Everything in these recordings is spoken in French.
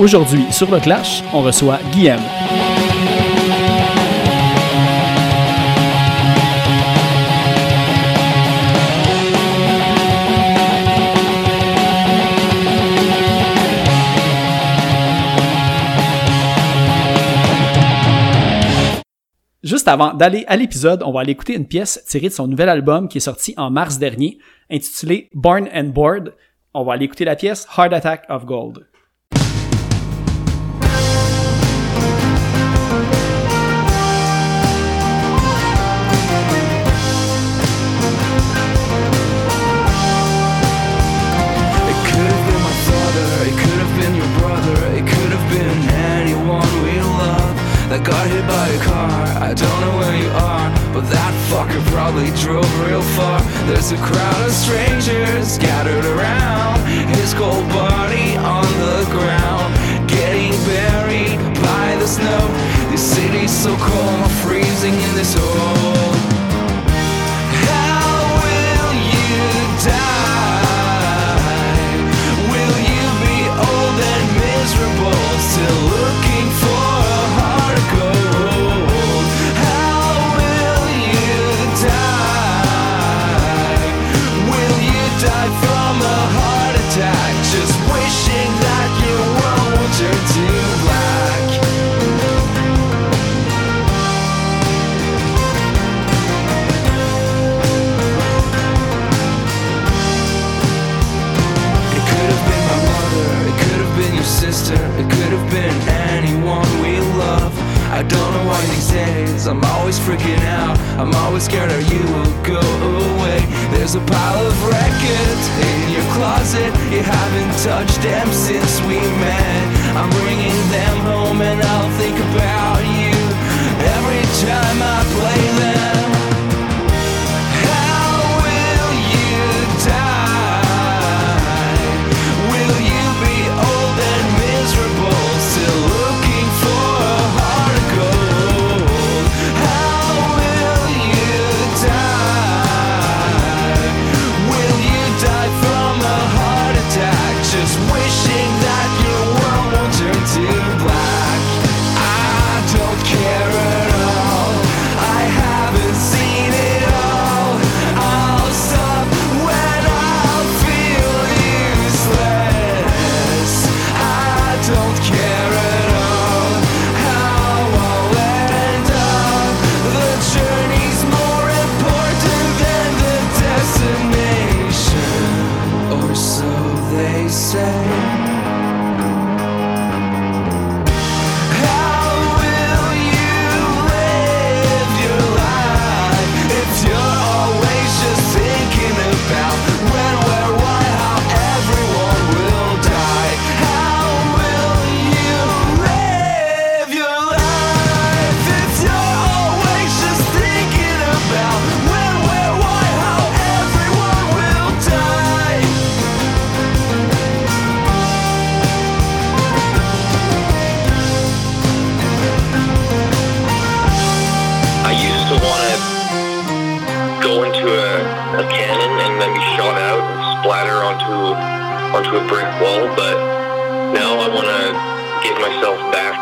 Aujourd'hui, sur le Clash, on reçoit Guillaume. Juste avant d'aller à l'épisode, on va aller écouter une pièce tirée de son nouvel album qui est sorti en mars dernier, intitulé Born and Bored. On va aller écouter la pièce Heart Attack of Gold. Got hit by a car. I don't know where you are, but that fucker probably drove real far. There's a crowd of strangers scattered around, his cold body on the ground, getting buried by the snow. This city's so cold, I'm freezing in this hole. How will you die? Will you be old and miserable, still looking freaking out. I'm always scared or you will go away. There's a pile of records in your closet. You haven't touched them since we met. I'm bringing them home and I'll think about you every time I play them. Brick wall, but now I want to get myself back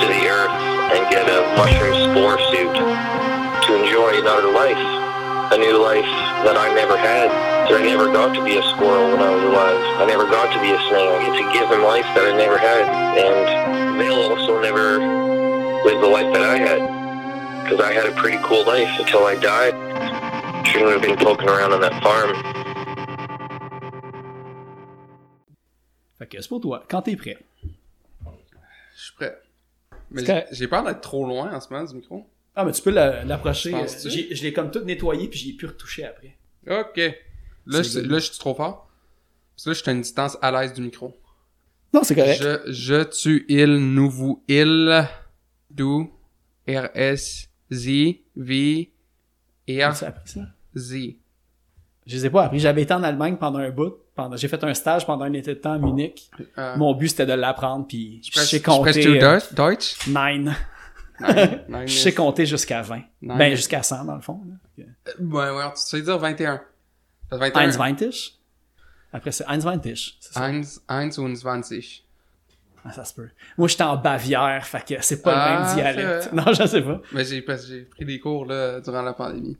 to the earth and get a mushroom spore suit to enjoy another life. a new life that I never had. So I never got to be a squirrel when I was alive. I never got to be a snail. I get to give them life that I never had. And they'll also never live the life that I had. Because I had a pretty cool life until I died. Shouldn't have been poking around on that farm. Fait que c'est pour toi, quand t'es prêt. Je suis prêt. Mais j'ai peur d'être trop loin en ce moment du micro. Ah, mais tu peux la- l'approcher. Euh, j'ai- Je l'ai comme tout nettoyé, puis j'ai pu retoucher après. Ok. Là, je, là, je suis trop fort. Parce que là, je suis à une distance à l'aise du micro. Non, c'est correct. Je, je, tu, il, nous, vous, il, du, R, S, Z, V, R, as appris ça? Z. Je les ai pas appris. J'avais été en Allemagne pendant un bout. Pendant... J'ai fait un stage pendant un été de temps à Munich. Euh, Mon but, c'était de l'apprendre, puis je sais compter... Euh, Deutsch? Nine. Nein, nein, Je sais compter jusqu'à 20. Nein. Ben, jusqu'à 100, dans le fond. là. Ouais, ouais, tu sais dire 21. Ça fait 21. Heinz Weintisch. Après, c'est Heinz Weintisch. C'est ça. Eins, eins und. Ah, ça se peut. Moi, j'étais en Bavière, fait que c'est pas Ah, le même c'est dialecte. vrai. Non, je sais pas. Mais j'ai pris des cours, là, durant la pandémie.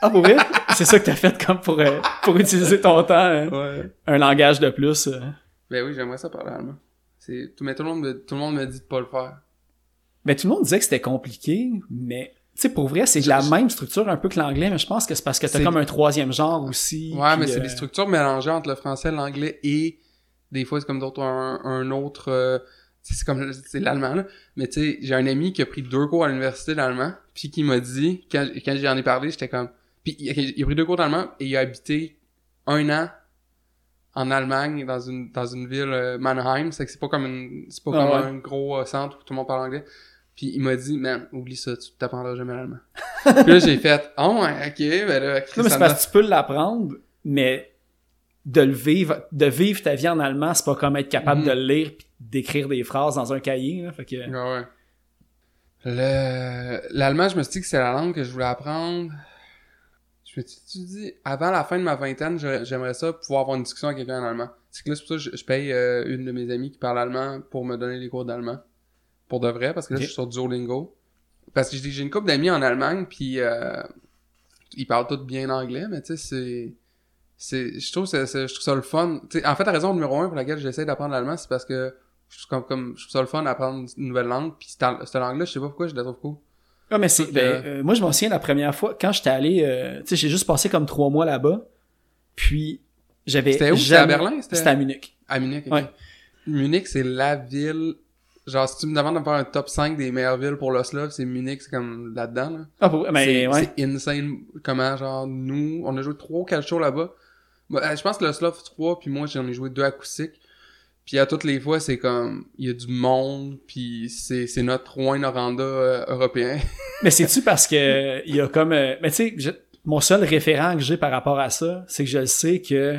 Ah, pour vrai? c'est ça que t'as fait comme pour, euh, pour utiliser ton temps, hein? Ouais. un langage de plus. euh. Ben oui, j'aimerais ça parler allemand. C'est, tout, mais tout le monde me, tout le monde me dit de pas le faire. Ben, tout le monde disait que c'était compliqué, mais tu sais, pour vrai, c'est la même structure un peu que l'anglais, mais je pense que c'est parce que t'as comme un troisième genre aussi. Ouais, mais c'est euh, des structures mélangées entre le français, l'anglais et des fois c'est comme d'autres un, un autre euh, c'est comme c'est l'allemand là mais tu sais j'ai un ami qui a pris deux cours à l'université d'allemand puis qui m'a dit quand quand j'en ai parlé j'étais comme puis il a, il a pris deux cours d'allemand et il a habité un an en Allemagne dans une dans une ville euh, Mannheim c'est que c'est pas comme une c'est pas Ah comme ouais. un gros euh, centre où tout le monde parle anglais puis il m'a dit man oublie ça tu t'apprendras jamais l'allemand puis là j'ai fait oh ok ben là Chris, Non, mais c'est parce que tu peux l'apprendre, mais de le vivre, de vivre ta vie en allemand, c'est pas comme être capable de le lire pis d'écrire des phrases dans un cahier, là. Fait que, Ouais, ouais. Le... L'allemand, je me suis dit que c'est la langue que je voulais apprendre. Me suis dit, avant la fin de ma vingtaine, j'aimerais ça pouvoir avoir une discussion avec quelqu'un en allemand. C'est que là, c'est pour ça que je, je paye euh, une de mes amies qui parle allemand pour me donner les cours d'allemand. Pour de vrai, parce que là, je suis sur Duolingo. Parce que j'ai une couple d'amis en Allemagne, puis euh, ils parlent tous bien anglais, mais tu sais, c'est... c'est je trouve c'est- je trouve ça le fun Tu sais, en fait la raison numéro un pour laquelle j'essaie d'apprendre l'allemand c'est parce que je trouve comme, comme je trouve ça le fun d'apprendre une nouvelle langue puis cette, cette langue là je sais pas pourquoi je la trouve cool Ah, mais c'est, ben, euh, moi, je m'en souviens la première fois, quand j'étais allé, euh, tu sais, j'ai juste passé comme trois mois là-bas, puis j'avais C'était où? C'était à Berlin? C'était- à Munich. à Munich ok. Ouais. Munich c'est la ville genre si tu me demandes de faire un top 5 des meilleures villes pour l'Oslo c'est Munich c'est comme là-dedans là. Ah, pour, mais, c'est ouais. c'est insane comment genre nous on a joué trois ou quatre shows là-bas Bah, euh, je pense que le Slov 3 puis moi j'en ai joué deux acoustiques puis à toutes les fois c'est comme il y a du monde puis c'est c'est notre Rouen Noranda euh, européen Mais c'est-tu parce que il y a comme... euh, mais tu sais, mon seul référent que j'ai par rapport à ça, c'est que je le sais que,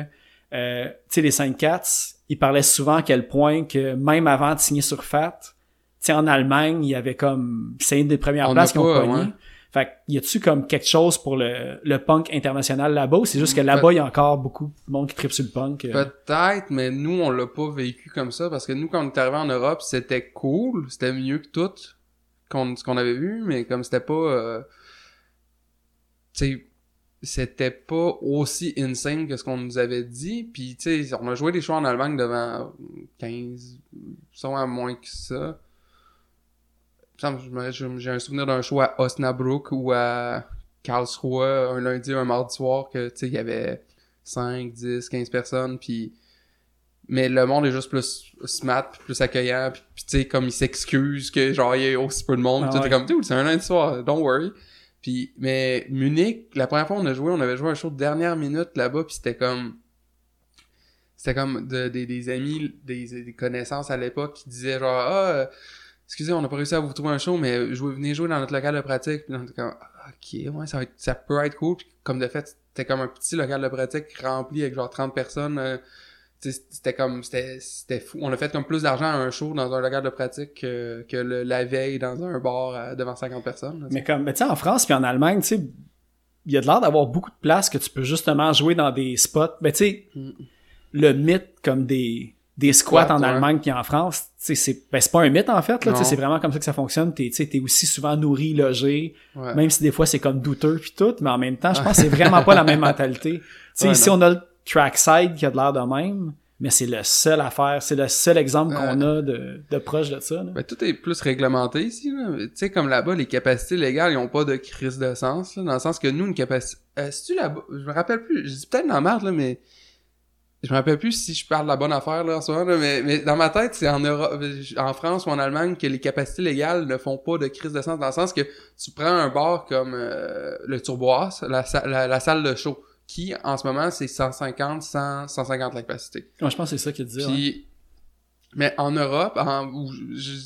euh, tu sais, les 5 Cats, ils parlaient souvent à quel point que même avant de signer sur FAT, tu sais, en Allemagne, il y avait comme... C'est une des premières On places qu'ils ont pas, pogné. ouais. Fait que, y a-tu comme quelque chose pour le, le punk international là-bas ou c'est juste que Mm, là-bas, il y a encore beaucoup de monde qui tripe sur le punk? euh? peut-être mais nous on l'a pas vécu comme ça parce que nous quand on est arrivé en Europe c'était cool c'était mieux que tout qu'on ce qu'on avait vu mais comme c'était pas euh, tu sais c'était pas aussi insane que ce qu'on nous avait dit puis tu sais on a joué des shows en Allemagne devant 15 sûrement moins que ça Il me semble, je me- je- j'ai un souvenir d'un show à Osnabrück ou à Karlsruhe un lundi un mardi soir que tu sais il y avait 5 10 15 personnes puis mais le monde est juste plus smart puis plus accueillant puis, puis tu sais comme ils s'excusent que genre il y a aussi peu de monde Ah ouais. comme dude c'est un lundi soir don't worry puis mais Munich la première fois on a joué on avait joué un show de dernière minute là-bas puis c'était comme c'était comme de- des, des amis des, des connaissances à l'époque qui disaient genre ah euh, excusez on n'a pas réussi à vous trouver un show mais jouez, venez jouer dans notre local de pratique puis on était comme Ah, ok ouais ça, va être- ça peut être cool Puis comme de fait c'était comme un petit local de pratique rempli avec genre 30 personnes euh, c'était comme c'était c'était fou on a fait comme plus d'argent à un show dans un local de pratique que, que le- la veille dans un bar euh, devant 50 personnes là, Mais comme, mais tu sais, en France puis en Allemagne, tu sais, il y a de l'air d'avoir beaucoup de places que tu peux justement jouer dans des spots. Ben, tu sais, Mm. le mythe comme des, des squats Squat, en. Allemagne puis en France, c'est ben, c'est pas un mythe en fait, c'est vraiment comme ça que ça fonctionne. T'es, t'es aussi souvent nourri, logé, Ouais. même si des fois c'est comme douteux puis tout, mais en même temps, je pense que c'est vraiment pas la même mentalité. Ouais, ici non. on a le trackside qui a de l'air de même, mais c'est le seul à faire, c'est le seul exemple qu'on a de, de proche de ça. là. Ben, tout est plus réglementé ici. Tu sais, comme là-bas, les capacités légales, ils ont pas de crise de sens. là, dans le sens que nous, une capacité... Euh, tu là-bas? Je me rappelle plus. Je dis peut-être dans la merde, là, mais... Je me rappelle plus si je parle de la bonne affaire, là, en ce moment, là, mais, mais dans ma tête, c'est en Europe, en France ou en Allemagne que les capacités légales ne font pas de crise de sens. Dans le sens que tu prends un bar comme euh, le Turboas, la, la, la salle de show, qui, en ce moment, c'est 150, 100, 150 la capacité. Moi, je pense que c'est ça qu'il dit. Puis, mais en Europe, en,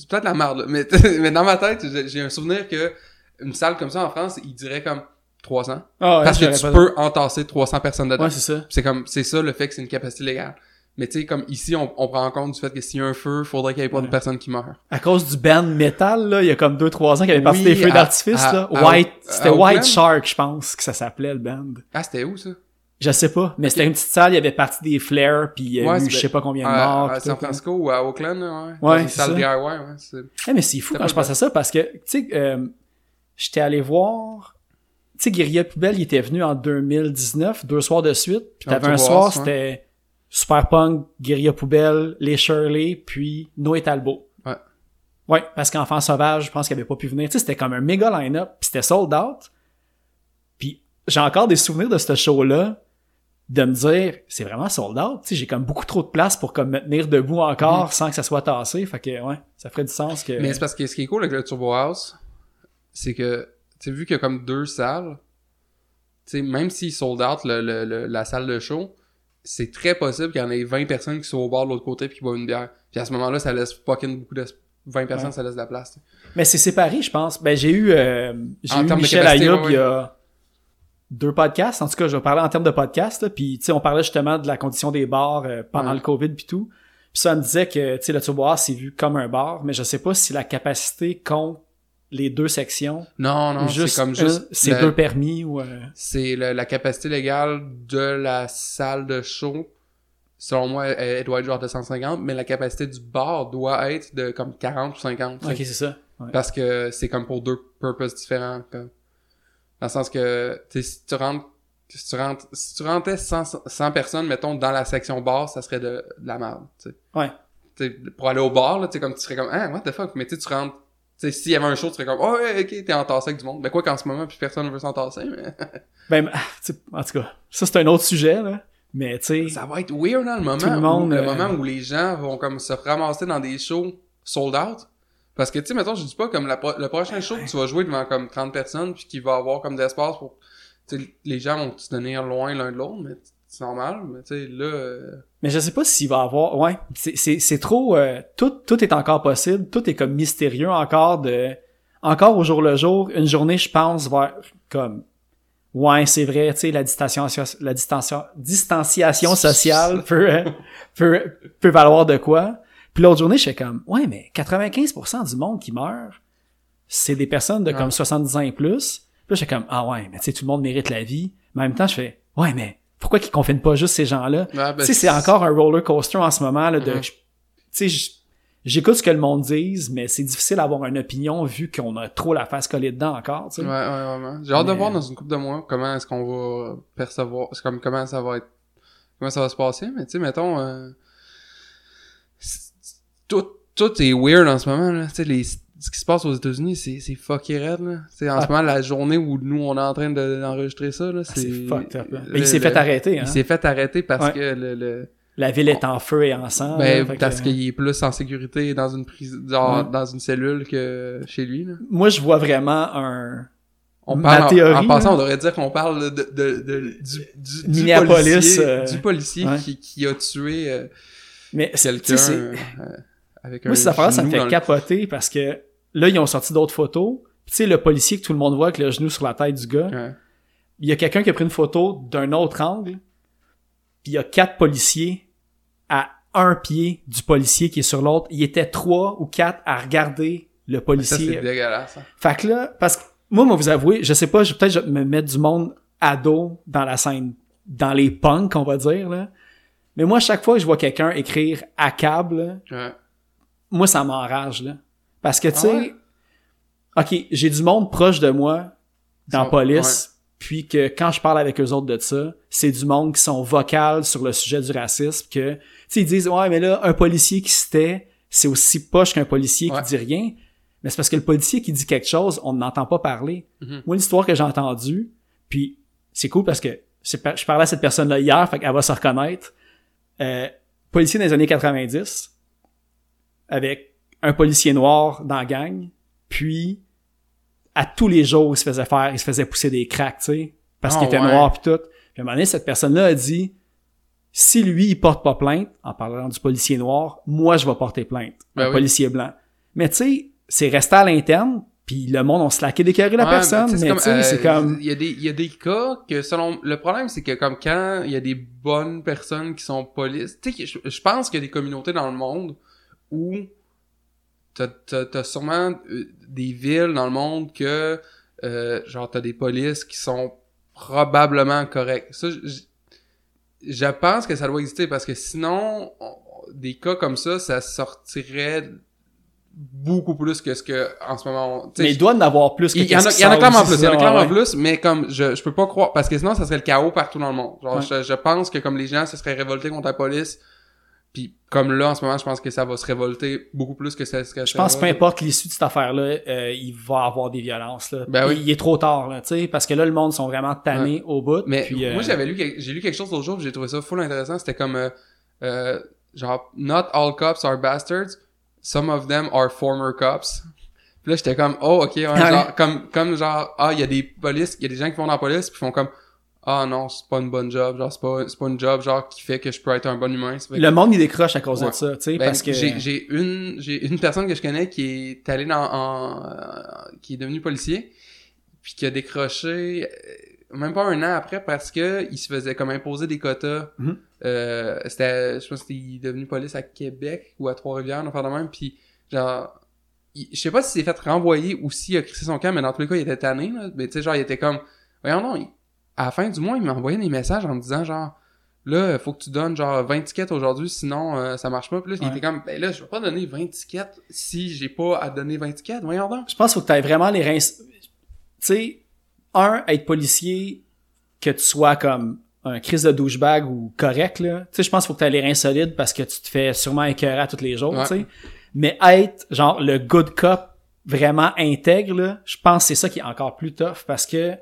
peut-être la merde, là, mais, mais dans ma tête, j'ai j'ai un souvenir que une salle comme ça en France, il dirait comme 300. Ah, ouais, parce que tu peux entasser 300 personnes dedans. Ouais, c'est ça. c'est comme, c'est ça le fait que c'est une capacité légale. Mais tu sais, comme ici, on, on prend en compte du fait que s'il y a un feu, faudrait qu'il y ait pas de Ouais. personnes qui meurent. À cause du band metal, là, il y a comme 2-3 ans qu'il y avait parti Oui, des feux à- d'artifice, à- là. à- White, à c'était? White Shark, je pense, que ça s'appelait, le band. Ah, c'était où ça? Je sais pas, mais c'était une petite salle, il y avait parti des flares, puis il y a Ouais, eu je sais pas combien de À, morts. à puis San. Francisco ou à Oakland, ouais. Ouais, une c'est salle ça. DIY, ouais. Eh, mais c'est fou quand je pense à ça, parce que, tu sais, euh, j'étais allé voir, sais, Guerilla Poubelle, il était venu en 2019, deux soirs de suite, puis t'avais un soir, c'était Super Punk, Guerilla Poubelle, Les Shirley, puis Noé Talbot. Ouais. Ouais, parce qu'Enfant Sauvage, je pense qu'il avait pas pu venir. Tu sais, c'était comme un méga line-up, puis c'était sold out. Puis j'ai encore des souvenirs de ce show-là, de me dire, c'est vraiment sold out. Tu sais, j'ai comme beaucoup trop de place pour comme me tenir debout encore sans que ça soit tassé. Fait que, ouais, ça ferait du sens que... Mm. Mais c'est parce que ce qui est cool avec le Turbo House, c'est que, tu sais, vu qu'il y a comme deux salles, tu sais, même s'ils sold out le, le- le- la salle de show, c'est très possible qu'il y en ait 20 personnes qui sont au bar de l'autre côté puis qui boivent une bière. Puis à ce moment-là, ça laisse fucking beaucoup de... 20 personnes, Ouais. ça laisse de la place. Mais c'est séparé, je pense. Ben, j'ai eu, euh, j'ai En eu Michel Ayoub il y a deux podcasts. En tout cas, je vais parler en termes de podcasts. là. Puis, tu sais, on parlait justement de la condition des bars euh, pendant Ouais. le COVID puis tout. Puis ça, me disait que, tu sais, le Turbo House, c'est vu comme un bar, mais je sais pas si la capacité compte les deux sections Non, non, c'est comme juste... c'est deux permis ou... euh, C'est la capacité légale de la salle de show. Selon moi, elle, elle doit être genre de 150, mais la capacité du bar doit être de comme 40 ou 50. tu sais. Ok, c'est ça. Ouais. Parce que c'est comme pour deux purposes différents. Comme. Dans le sens que, tu sais, si tu rentres, si tu rentres, si tu rentrais 100, 100 personnes, mettons, dans la section bar, ça serait de, de la merde, tu sais. Ouais. Tu sais, pour aller au bar, là, tu comme, tu serais comme, ah, what the fuck, mais tu sais, tu rentres, sais, s'il y avait un show, tu serais comme, oh, ouais, ok, t'es entassé avec du monde. Ben, quoi qu'en ce moment, plus personne ne veut s'entasser, mais Ben, ah, en tout cas, ça, c'est un autre sujet, là. Mais, tu sais... ça va être weird, dans le moment, Tout le monde, où, le euh, moment où les gens vont comme se ramasser dans des shows sold out. Parce que, tu sais, mettons, je dis pas comme la pro- le prochain show que tu vas jouer devant comme 30 personnes puis qu'il va avoir comme d'espace pour, tu sais, les gens vont se tenir loin l'un de l'autre, mais c'est normal, mais tu sais, là, euh, Mais je sais pas s'il va avoir. Ouais, c'est c'est c'est trop. euh, tout tout est encore possible. Tout est comme mystérieux encore de. Encore au jour le jour, une journée, je pense vers comme. Ouais, c'est vrai, tu sais, la distanciation, la distanciation, distanciation sociale peut, euh, peut, peut valoir de quoi. Puis l'autre journée, je fais comme, ouais, mais 95% du monde qui meurt, c'est des personnes de Ouais. comme 70 ans et plus. Puis là, je fais comme, ah ouais, mais tu sais, tout le monde mérite la vie. Mais en même temps, je fais, ouais, mais pourquoi qu'ils confinent pas juste ces gens-là? ben, tu sais, c'est encore un roller coaster en ce moment, là, de, Mhm. tu sais, j'écoute ce que le monde dise, mais c'est difficile d'avoir une opinion vu qu'on a trop la face collée dedans encore, tu sais. Ouais, ouais, vraiment. J'ai hâte de voir dans une couple de mois comment est-ce qu'on va percevoir, comme comment ça va être, comment ça va se passer, mais tu sais, mettons, euh, tout, tout est weird en ce moment, là. Tu sais, les, ce qui se passe aux États-Unis, c'est, c'est fucké raide, là. Sais, en Ah. ce moment, la journée où nous, on est en train de- d'enregistrer ça, là, Ah, c'est... c'est fucked up, là. le- Mais il s'est le- fait arrêter, hein. Il s'est fait arrêter parce Ouais. que le, le La ville est en feu et en sang. ben, là, parce que- qu'il est plus en sécurité dans une prise, Ouais. dans une cellule que chez lui, là. Moi, je vois vraiment un... On parle en- théorie, en, passant, on devrait dire qu'on parle de, de, de- du, du, du Minneapolis, policier, euh, du policier ouais. qui, qui a tué euh, Mais c'est- quelqu'un c'est- euh, avec Moi, cette affaire ça me fait le- capoter parce que là, ils ont sorti d'autres photos. Tu sais, le policier que tout le monde voit avec le genou sur la tête du gars, Ouais. il y a quelqu'un qui a pris une photo d'un autre angle, puis il y a quatre policiers à un pied du policier qui est sur l'autre. Il était trois ou quatre à regarder le Ça, c'est policier. dégueulasse. hein. Fait que là, parce que moi, moi, vous avouez, je sais pas, je peut-être je vais me mettre du monde à dos dans la scène, dans les punks, on va dire, là. Mais moi, chaque fois que je vois quelqu'un écrire à câble, Ouais. Moi, ça m'enrage, là. Parce que, tu sais, Ah OK, j'ai du monde proche de moi dans Sont- police, puis que quand je parle avec eux autres de ça, c'est du monde qui sont vocal sur le sujet du racisme, que, tu sais, ils disent, ouais, mais là, un policier qui se tait, c'est aussi poche qu'un policier Ouais. qui dit rien. Mais c'est parce que le policier qui dit quelque chose, on n'entend pas parler. Mhm. Moi, l'histoire que j'ai entendue, puis c'est cool parce que je parlais à cette personne-là hier, fait qu'elle va se reconnaître. Euh, policier dans les années 90, avec un policier noir dans la gang, puis à tous les jours, il se faisait faire, il se faisait pousser des cracks, tu sais, parce Ah, qu'il était ouais. noir puis tout. Puis à un moment donné, cette personne-là a dit, si lui, il porte pas plainte, en parlant du policier noir, moi, je vais porter plainte, Ben un oui. policier blanc. Mais tu sais, c'est resté à l'interne, puis le monde, on se laquait d'écœurer la Ouais, personne, mais tu sais, sais, euh, c'est comme... Il y, a des, il y a des cas que selon... Le problème, c'est que comme quand il y a des bonnes personnes qui sont polices... Tu sais, je, je pense qu'il y a des communautés dans le monde où t'as, t'as, t'as sûrement euh, des villes dans le monde que... euh, genre, t'as des polices qui sont probablement correctes. Ça, je, pense que ça doit exister parce que sinon, on- des cas comme ça, ça sortirait beaucoup plus que ce que en ce moment... on- Mais il doit en avoir plus que il y en a, y en a clairement plus, il y en a clairement ouais. plus, mais comme je, je peux pas croire, parce que sinon ça serait le chaos partout dans le monde. Genre, Ouais. je, je pense que comme les gens se seraient révoltés contre la police, puis comme là en ce moment, je pense que ça va se révolter beaucoup plus que ça serait. Je pense que peu importe l'issue de cette affaire-là, euh, il va avoir des violences. Là. Ben oui. il, il est trop tard, là, tu sais, parce que là, le monde sont vraiment tannés au bout. Mais puis, euh, moi j'avais lu, j'ai lu quelque chose l'autre jour, j'ai trouvé ça full intéressant. C'était comme euh, euh, genre not all cops are bastards, some of them are former cops. Puis là j'étais comme oh ok Ouais. genre comme comme genre ah il y a des polices, il y a des gens qui vont dans la police puis font comme ah non c'est pas une bonne job genre c'est pas c'est pas une job genre qui fait que je peux être un bon humain. Que- le monde, il décroche à cause Ouais. de ça, tu sais, Ben, parce que... j'ai j'ai une j'ai une personne que je connais qui est allée dans en, euh, qui est devenue policier puis qui a décroché euh, même pas un an après parce que il se faisait comme imposer des quotas Mhm. euh, c'était je pense qu'il est devenu police à Québec ou à Trois-Rivières enfin de même puis genre il- je sais pas si s'est fait renvoyer ou s'il a crissé son camp mais dans tous les cas il était tanné là. mais tu sais genre il était comme voyons non il- à la fin du mois il m'a envoyé des messages en me disant genre là, faut que tu donnes genre 20 tickets aujourd'hui, sinon euh, ça marche pas. Puis là, il était comme, ben là, je vais pas donner 20 tickets si j'ai pas à donner 20 tickets. Voyons donc. Je pense qu'il faut que tu aies vraiment les reins... Tu sais, un, être policier, que tu sois comme un crise de douchebag ou correct, là. Tu sais, je pense qu'il faut que tu aies les reins solides parce que tu te fais sûrement écœurer à tous les jours, Ouais. tu sais. Mais être, genre, le good cop vraiment intègre, là, je pense que c'est ça qui est encore plus tough parce que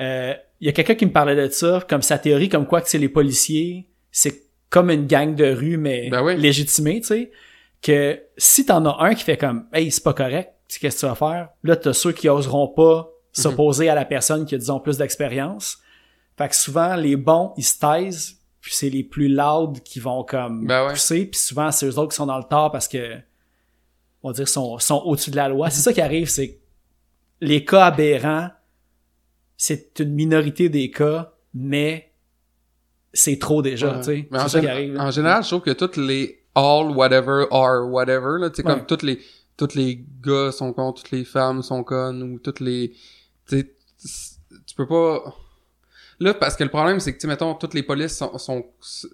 euh, il y a quelqu'un qui me parlait de ça, comme sa théorie, comme quoi que c'est les policiers, c'est comme une gang de rue, mais Ben oui. légitimée, tu sais. Que si t'en as un qui fait comme, hey, c'est pas correct, qu'est-ce que tu vas faire? Là, t'as ceux qui oseront pas s'opposer à la personne qui a, disons, plus d'expérience. Fait que souvent, les bons, ils se taisent, puis c'est les plus loud qui vont comme Ben ouais. pousser, puis souvent, c'est eux autres qui sont dans le tort parce que, on va dire, sont, sont au-dessus de la loi. C'est ça qui arrive, c'est que les cas aberrants, c'est une minorité des cas, mais c'est trop déjà, Ouais. tu sais. En, gén- général, je trouve que toutes les all whatever are whatever, là, tu sais, Ouais. comme toutes les, toutes les gars sont cons, toutes les femmes sont connes, ou toutes les, tu tu peux pas, là, parce que le problème, c'est que, tu mettons, toutes les polices sont, sont,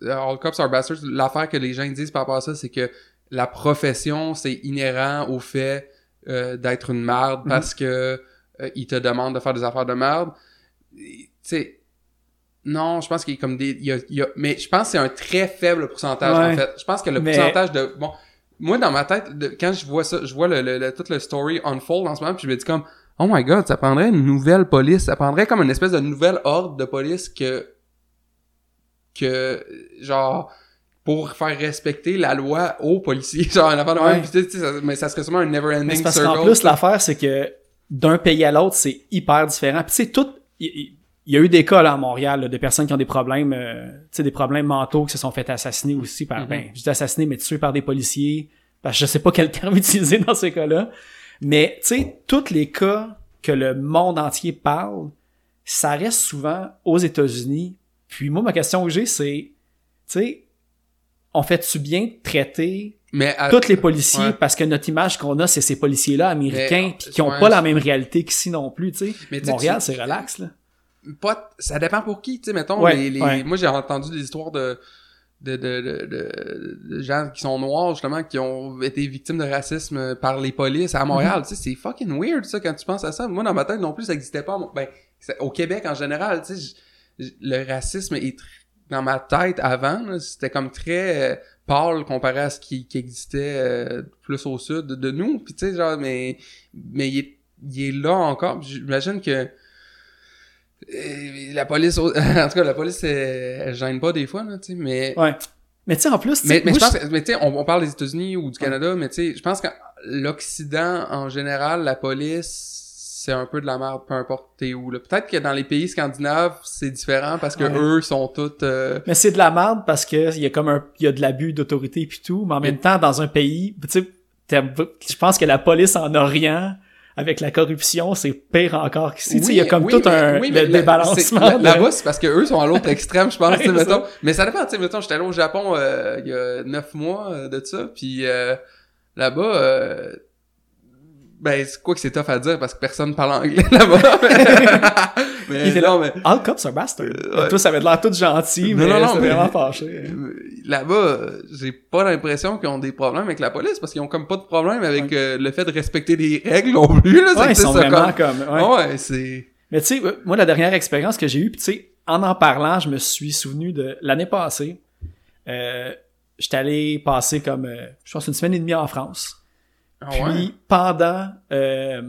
all cops are bastards, l'affaire que les gens disent par rapport à ça, c'est que la profession, c'est inhérent au fait euh, d'être une merde Mhm. parce que euh, ils te demandent de faire des affaires de merde. Tu sais, non, je pense qu'il y a comme des, il y a, il y a- mais je pense que c'est un très faible pourcentage Ouais. en fait. Je pense que le Mais- pourcentage de, bon, moi dans ma tête, de- quand je vois ça, je vois le, le, le- toute le story unfold en ce moment, puis je me dis comme, oh my god, ça prendrait une nouvelle police, ça prendrait comme une espèce de nouvelle ordre de police que, que, genre, pour faire respecter la loi aux policiers, genre un affaire de Ouais. même, tu sais, ça- mais ça serait sûrement un never Mais ending c'est parce circle. qu'en plus, l'affaire, c'est que d'un pays à l'autre, c'est hyper différent. Puis tu sais, tout... Il y a eu des cas là, à Montréal là, de personnes qui ont des problèmes, euh, tu sais, des problèmes mentaux qui se sont fait assassiner aussi par, Mhm. ben, je dis assassiner, mais tués par des policiers. Parce que je sais pas quel terme utiliser dans ces cas-là. Mais, tu sais, tous les cas que le monde entier parle, ça reste souvent aux États-Unis. Puis moi, ma question que j'ai, c'est, tu sais, on fait-tu bien traiter mais à- tous les policiers ouais. parce que notre image qu'on a, c'est ces policiers-là américains Mais, puis qui ont ouais, pas la même réalité qu'ici non plus, tu sais. Mais Montréal, tu- c'est relax, là. pas ça dépend pour qui tu sais mettons Ouais, les, les- ouais. moi j'ai entendu des histoires de de, de, de, gens qui sont noirs, justement, qui ont été victimes de racisme par les polices à Montréal. Tu sais, c'est fucking weird, ça, quand tu penses à ça. Moi, dans ma tête, non plus, ça existait pas. Ben, au Québec, en général, tu sais, le racisme est dans ma tête avant, c'était comme très euh, pâle comparé à ce qui, qui existait euh, plus au sud de, de nous. Puis, tu sais, genre, mais, mais il est, il est là encore. J'imagine que euh, la police, en tout cas, la police, elle, gêne pas des fois, là, tu sais, mais... Ouais. Mais tu sais, en plus, tu sais, Mais, mais moi, je mais tu sais, on, on parle des États-Unis ou du Canada, mais tu sais, je pense que l'Occident, en général, la police, c'est un peu de la merde, peu importe t'es où, là. Peut-être que dans les pays scandinaves, c'est différent parce que Ouais. eux sont tous, euh, Mais c'est de la merde parce que il y a comme un, il y a de l'abus d'autorité puis tout, mais en même temps, dans un pays, tu sais, je pense que la police en Orient, avec la corruption, c'est pire encore qu'ici. Sais, il y a comme oui, tout mais- un oui, mais le débalancement. de- Là-bas, c'est parce que eux sont à l'autre extrême, je pense, tu sais, Ouais, mettons. Mais ça dépend, tu sais, mettons, j'étais allé au Japon euh, il y a neuf mois euh, de ça, puis euh, là-bas, euh, ben, c'est quoi que c'est tough à dire parce que personne parle anglais là-bas. mais Il non, mais All cops are bastards. Euh. Toi, ça avait l'air tout gentil, Non, mais non, non, c'est mais- vraiment fâché. Euh, Là-bas, j'ai pas l'impression qu'ils ont des problèmes avec la police parce qu'ils ont comme pas de problème avec euh, le fait de respecter les règles non plus. Là, Ouais, ils sont ça, vraiment comme... comme... ouais. Ouais, c'est... Mais tu sais, moi, la dernière expérience que j'ai eue, tu sais, en en parlant, je me suis souvenu de l'année passée. Euh, J'étais allé passer comme, je pense, une semaine et demie en France. Ah Puis pendant euh,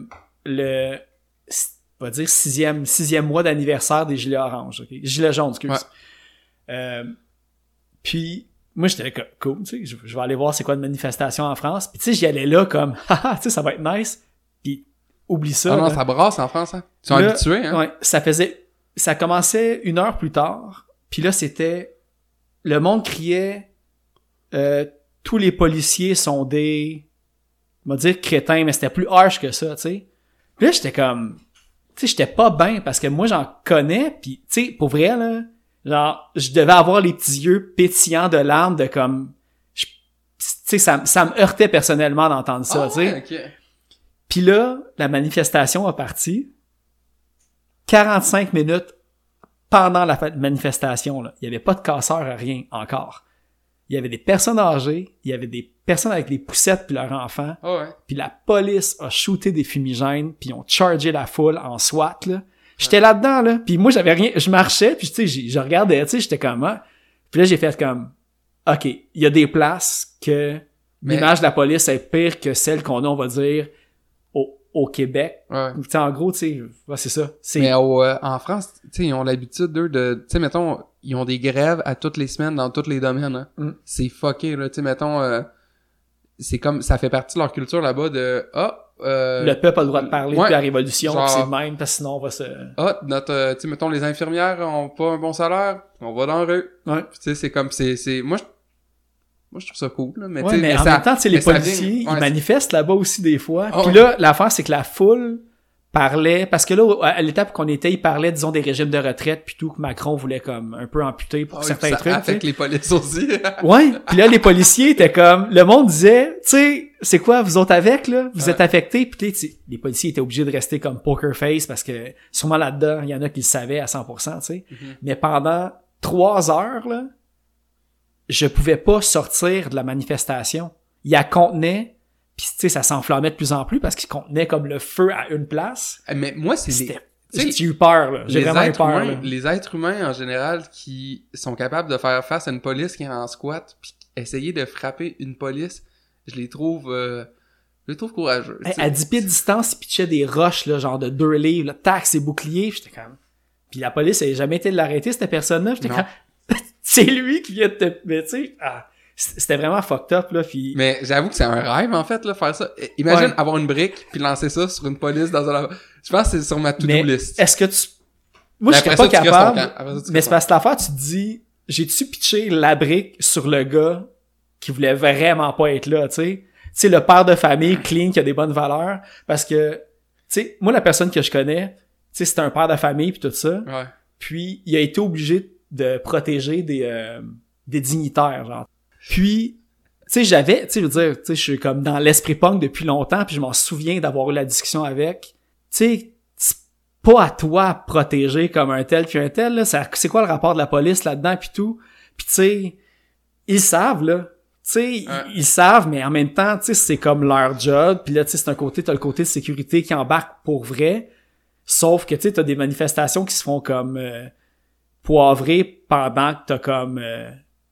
le, on va dire sixième, sixième mois d'anniversaire des gilets oranges, ok? gilets jaunes, excuse. Ouais. Euh, puis moi j'étais comme cool, tu sais, je, je vais aller voir c'est quoi une manifestation en France. Puis tu sais, j'y allais là comme, haha, tu sais, ça va être nice. Puis oublie ça. Ah non, là. ça brasse en France, hein? Ils sont Là, habitués, hein? Ouais, ça faisait, ça commençait une heure plus tard. Puis là, c'était, le monde criait, euh, tous les policiers sont des, on va dire crétins, mais c'était plus harsh que ça, tu sais. Puis là, j'étais comme, tu sais, j'étais pas bien parce que moi, j'en connais, puis tu sais, pour vrai, là, genre, je devais avoir les petits yeux pétillants de larmes de comme, tu sais, ça, me- ça me heurtait personnellement d'entendre ça, Ah tu sais. ouais, ok. Puis là, la manifestation a parti. 45 minutes pendant la manifestation, là, il n'y avait pas de casseurs à rien encore. Il y avait des personnes âgées, il y avait des personnes avec des poussettes puis leurs enfants, ouais. puis la police a shooté des fumigènes, puis ils ont chargé la foule en SWAT, là. J'étais là-dedans, là, puis moi, j'avais rien, je marchais, puis tu sais, je regardais, tu sais, j'étais comme, ah. Puis là, j'ai fait comme, OK, il y a des places que Mais- l'image de la police est pire que celle qu'on a, on va dire, au, Québec. Ouais. Tu sais, en gros, tu ouais, c'est ça. C'est, Mais au, euh, en France, ils ont l'habitude, de... Tu sais, mettons, ils ont des grèves à toutes les semaines dans tous les domaines, hein. Mm. C'est fucké, là. Tu sais, mettons, euh, c'est comme... Ça fait partie de leur culture, là-bas, de... Ah, euh, le peuple a le droit de parler ouais. depuis la révolution, Genre- c'est le même, parce que sinon on va se... Ah, notre... euh, tu sais, mettons, les infirmières ont pas un bon salaire, on va dans rue. Ouais. Tu sais, c'est comme... c'est c'est Moi, je... Moi, je trouve ça cool, là. Mais, Ouais, mais, en ça- même temps, les policiers, vient- ils manifestent là-bas aussi des fois. Ah Puis là, l'affaire, c'est que la foule parlait, parce que là, à l'étape qu'on était, ils parlaient, disons, des régimes de retraite, puis tout, que Macron voulait comme un peu amputer pour oui, certains ça trucs. affecte les polices aussi. Ouais, puis là les policiers étaient comme le monde disait, tu sais, c'est quoi vous autres avec là? Vous Ouais. êtes affectés Puis tu sais, les policiers étaient obligés de rester comme poker face parce que sûrement là-dedans, il y en a qui le savaient à 100%, tu sais. Mhm. Mais pendant trois heures là, je pouvais pas sortir de la manifestation. Il la contenait, puis tu sais, ça s'enflammait de plus en plus parce qu'il contenait comme le feu à une place. mais moi, c'est les... C'était tu sais, j'ai eu peur là, j'ai les vraiment eu êtres peur. humains, les êtres humains en général qui sont capables de faire face à une police qui est en squat puis essayer de frapper une police, je les trouve euh, je les trouve courageux. Hey, à 10 pieds de distance, il pitchait des roches, là, genre de deux livres, là, tac, ses boucliers, j'étais comme... Puis la police avait jamais été de l'arrêter, cette personne-là, j'étais comme... c'est lui qui vient de te... Mais tu sais, ah, c'était vraiment fucked up, là, puis... Mais j'avoue que c'est un rêve en fait là faire ça. Imagine Ouais. avoir une brique puis lancer ça sur une police dans un Je pense que c'est sur ma to-do list. est-ce que tu... Moi, je serais pas capable, ça, mais c'est parce que l'affaire, tu te dis, j'ai-tu pitché la brique sur le gars qui voulait vraiment pas être là, tu sais? Tu sais, le père de famille clean qui a des bonnes valeurs, parce que, tu sais, moi, la personne que je connais, tu sais, c'est un père de famille puis tout ça, Ouais. puis il a été obligé de protéger des euh, des dignitaires genre puis tu sais j'avais tu sais je veux dire tu sais je suis comme dans l'esprit punk depuis longtemps puis je m'en souviens d'avoir eu la discussion avec tu sais c'est pas à toi de protéger comme un tel puis un tel là c'est quoi le rapport de la police là-dedans puis tout? Puis tu sais ils savent, là. Tu sais, ils savent, mais en même temps, tu sais, c'est comme leur job. Puis là, tu sais, c'est un côté, t'as le côté de sécurité qui embarque pour vrai. Sauf que, tu sais, t'as des manifestations qui se font comme euh, poivrées pendant que t'as comme, euh,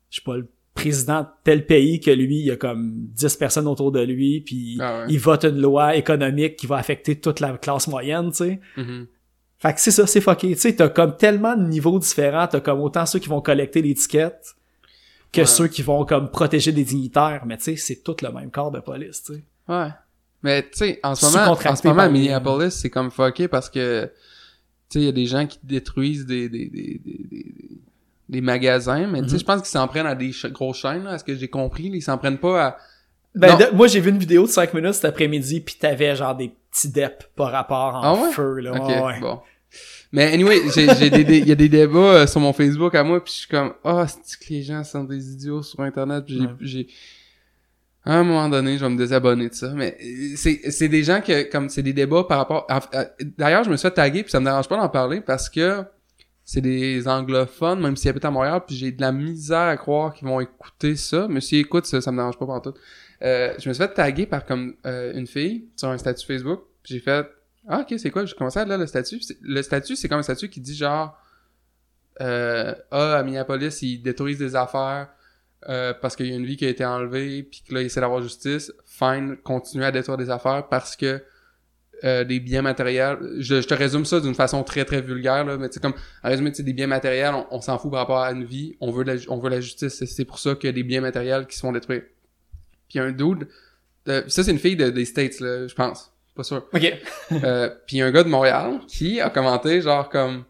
je sais pas, le président de tel pays que lui, il y a comme 10 personnes autour de lui, puis Ah ouais. il vote une loi économique qui va affecter toute la classe moyenne, tu sais. Mhm. Fait que c'est ça, c'est fucké. Tu sais, t'as comme tellement de niveaux différents. T'as comme autant ceux qui vont collecter l'étiquette que Ouais. ceux qui vont comme protéger des dignitaires. Mais tu sais, c'est tout le même corps de police, tu sais. Ouais. Mais tu sais, en ce moment, en ce moment Minneapolis, c'est comme fucké parce que sais, il y a des gens qui détruisent des des des des, des, magasins, mais tu sais, Mhm. je pense qu'ils s'en prennent à des ch- grosses chaînes, là, à ce que j'ai compris, ils s'en prennent pas à Ben, de- moi, j'ai vu une vidéo de 5 minutes cet après-midi, puis t'avais genre des petits deps par rapport en Ah ouais? feu, là. Ouais, bon. Mais anyway, il y a des débats euh, sur mon Facebook à moi puis je suis comme ah, c'est que les gens sont des idiots sur internet, j'ai à un moment donné, je vais me désabonner de ça, mais euh, c'est des gens que comme c'est des débats par rapport d'ailleurs, je me suis fait taguer puis ça me dérange pas d'en parler parce que c'est des anglophones même s'ils habitent à Montréal puis j'ai de la misère à croire qu'ils vont écouter ça, mais s'ils écoutent ça, ça me dérange pas partout. Euh, je me suis fait taguer par comme euh, une fille sur un statut Facebook, j'ai fait ah, ok, c'est quoi? J'ai commencé à lire le statut. Le statut, c'est comme un statut qui dit genre, euh, ah, à Minneapolis, ils détruisent des affaires euh, parce qu'il y a une vie qui a été enlevée, puis que là, ils essaient d'avoir justice. Fine, continuez à détruire des affaires parce que euh, des biens matériels. Je, je te résume ça d'une façon très très vulgaire, là, mais sais, comme, en résumé, des biens matériels, on, on s'en fout par rapport à une vie, on veut la, on veut la justice. C'est- C'est pour ça qu'il y a des biens matériels qui se font détruire. Puis il un dude, de- ça c'est une fille de- des States, là, je pense. Pas sûr. Ok. Euh, puis un gars de Montréal qui a commenté genre comme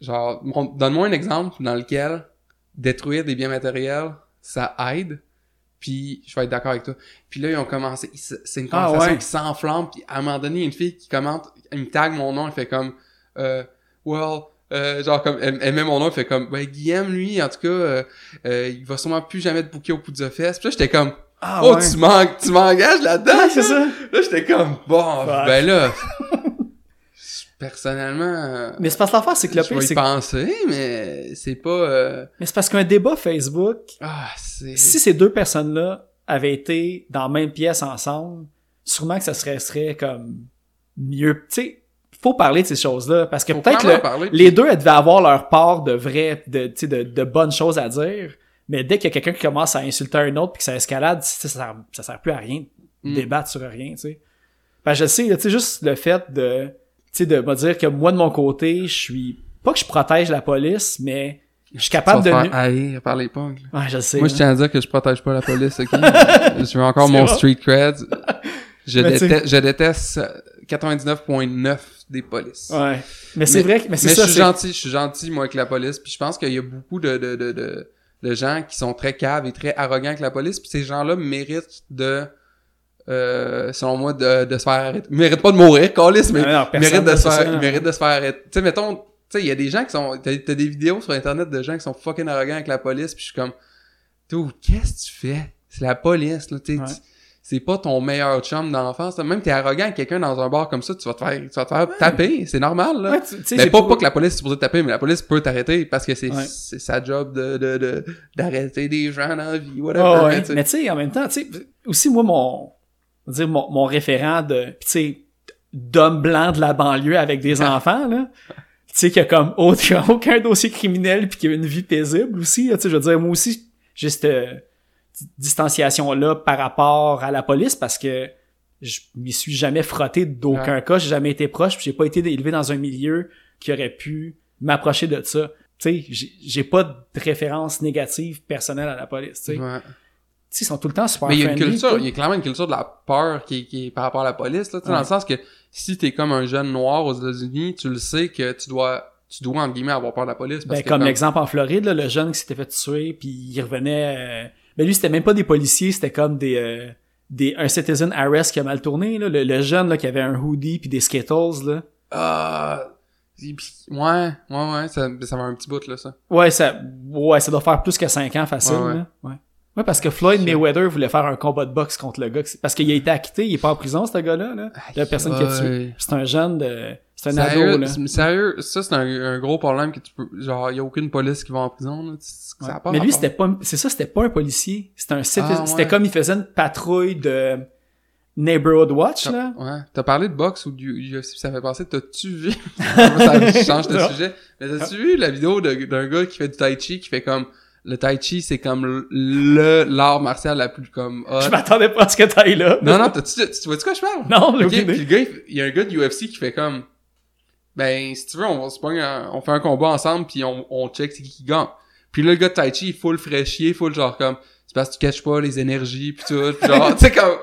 genre donne-moi un exemple dans lequel détruire des biens matériels ça aide puis je vais être d'accord avec toi puis là ils ont commencé c'est une Ah, conversation ouais. qui s'enflamme puis à un moment donné il y a une fille qui commente elle me tag mon nom elle fait comme euh, well euh, genre comme elle, elle met mon nom elle fait comme ben Guillaume lui en tout cas euh, euh, il va sûrement plus jamais te bouquer au bout de fesses puis là j'étais comme Ah, oh ouais. tu m'en- tu m'engages là-dedans Ouais, c'est ça. Là, j'étais comme, bon, ben là, personnellement, euh, Mais c'est parce que l'affaire, c'est que le je vais y penser, mais c'est pas... euh, mais c'est parce qu'un débat Facebook, Ah, c'est... si ces deux personnes-là avaient été dans la même pièce ensemble, sûrement que ça serait, serait comme mieux. Tu sais, faut parler de ces choses-là parce que peut-être le- les deux, elles devaient avoir leur part de vrai, de, tu sais, de, de bonnes choses à dire. Mais dès qu'il y a quelqu'un qui commence à insulter un autre puis que ça escalade, ça sert, ça sert plus à rien de Mm. débattre sur rien, tu sais. Ben, je sais, tu sais, juste le fait de, sais, de me dire que moi, de mon côté, je suis, pas que je protège la police, mais je suis Tu capable de... faire haïr par les punks. Ouais, je sais. Moi, je hein. tiens à dire que je protège pas la police, ok? je veux encore mon vrai. street cred. Je tu déteste, je déteste euh, 99.9 des polices. Ouais. Mais c'est vrai que, mais c'est Mais ça, je suis gentil, je suis gentil, moi, avec la police. Puis je pense qu'il y a beaucoup de, de, de, de, de gens qui sont très caves et très arrogants avec la police. Puis ces gens-là méritent de, euh, selon moi, de, de se faire arrêter. Ils méritent pas de mourir, calice, mais Non, non, ils personne, méritent de se faire, ça. méritent de se faire arrêter. Tu sais, mettons, tu sais, il y a des gens qui sont, t'as, t'as des vidéos sur Internet de gens qui sont fucking arrogants avec la police. Puis je suis comme, Dude, qu'est-ce que tu fais? C'est la police, là, tu sais. Ouais. C'est pas ton meilleur chum d'enfance. Même t'es arrogant avec quelqu'un dans un bar comme ça, tu vas te faire, tu vas te faire taper. C'est normal, là. Ouais, tu- Mais pas, pas que la police est supposée te taper, mais la police peut t'arrêter parce que c'est sa job de de de d'arrêter des gens dans la vie, whatever. Ah ouais. mais tu sais. Mais tu sais, en même temps, tu sais, aussi moi, mon, dire, mon, mon référent de, tu sais, d'homme blanc de la banlieue avec des enfants, là. Tu sais, qui a comme aucun, aucun dossier criminel puis qui a une vie paisible aussi, là, tu sais, je veux dire, moi aussi, j'ai cette euh, distanciation-là par rapport à la police parce que je m'y suis jamais frotté d'aucun cas, j'ai jamais été proche, j'ai pas été élevé dans un milieu qui aurait pu m'approcher de ça. Tu sais, j'ai- j'ai pas de référence négative personnelle à la police, tu sais. Ouais. Ils sont tout le temps super Mais il y a une friendly, culture, il y a clairement une culture de la peur qui, est- qui est par rapport à la police, là, dans le sens que si t'es comme un jeune noir aux États-Unis, tu le sais que tu dois, tu dois, entre guillemets, avoir peur de la police. Parce Ben, que comme l'exemple en Floride, là, le jeune qui s'était fait tuer, puis il revenait... euh, Ben lui, c'était même pas des policiers, c'était comme des... euh, des un citizen arrest qui a mal tourné, là. Le, le jeune là, qui avait un hoodie puis des Skittles, là. Ah, puis- ouais, ouais, ouais, ça, ça va un petit bout, là, ça. Ouais, ça, ouais, ça doit faire plus que 5 ans facile, Ouais, ouais. là. Ouais. Ouais, parce que Floyd Mayweather voulait faire un combat de boxe contre le gars. Parce qu'il a été acquitté, il est pas en prison, ce gars-là, là. La personne qui a tué. C'est un jeune de, c'est un Sérieux, ado, là. sérieux, ça c'est un, un gros problème que tu peux. Genre, y a aucune police qui va en prison, là. Ça a Ouais. pas Mais lui, c'était pas, c'est ça, c'était pas un policier. C'était un citizen- Ah. C'était comme il faisait une patrouille de Neighborhood Watch, là. Ouais. T'as parlé de boxe ou du UFC, ça fait penser, t'as-tu vu? ça change de sujet. Mais t'as-tu vu la vidéo d'un gars qui fait du tai chi, qui fait comme, le tai chi, c'est comme le, l'art martial la plus comme hot. Je m'attendais pas à ce que t'ailles là. Non, non, t'as-tu, tu vois-tu quoi je parle? Non, j'ai Ok, aucune puis idée. le gars, il, il y a un gars de UFC qui fait comme, ben, si tu veux, on va se un- on fait un combat ensemble, puis on, on check c'est qui qui gagne. Puis là, le gars de Tai Chi, il full fraîchier, full genre comme, c'est parce que tu catches pas les énergies, puis tout, puis genre, tu sais, comme,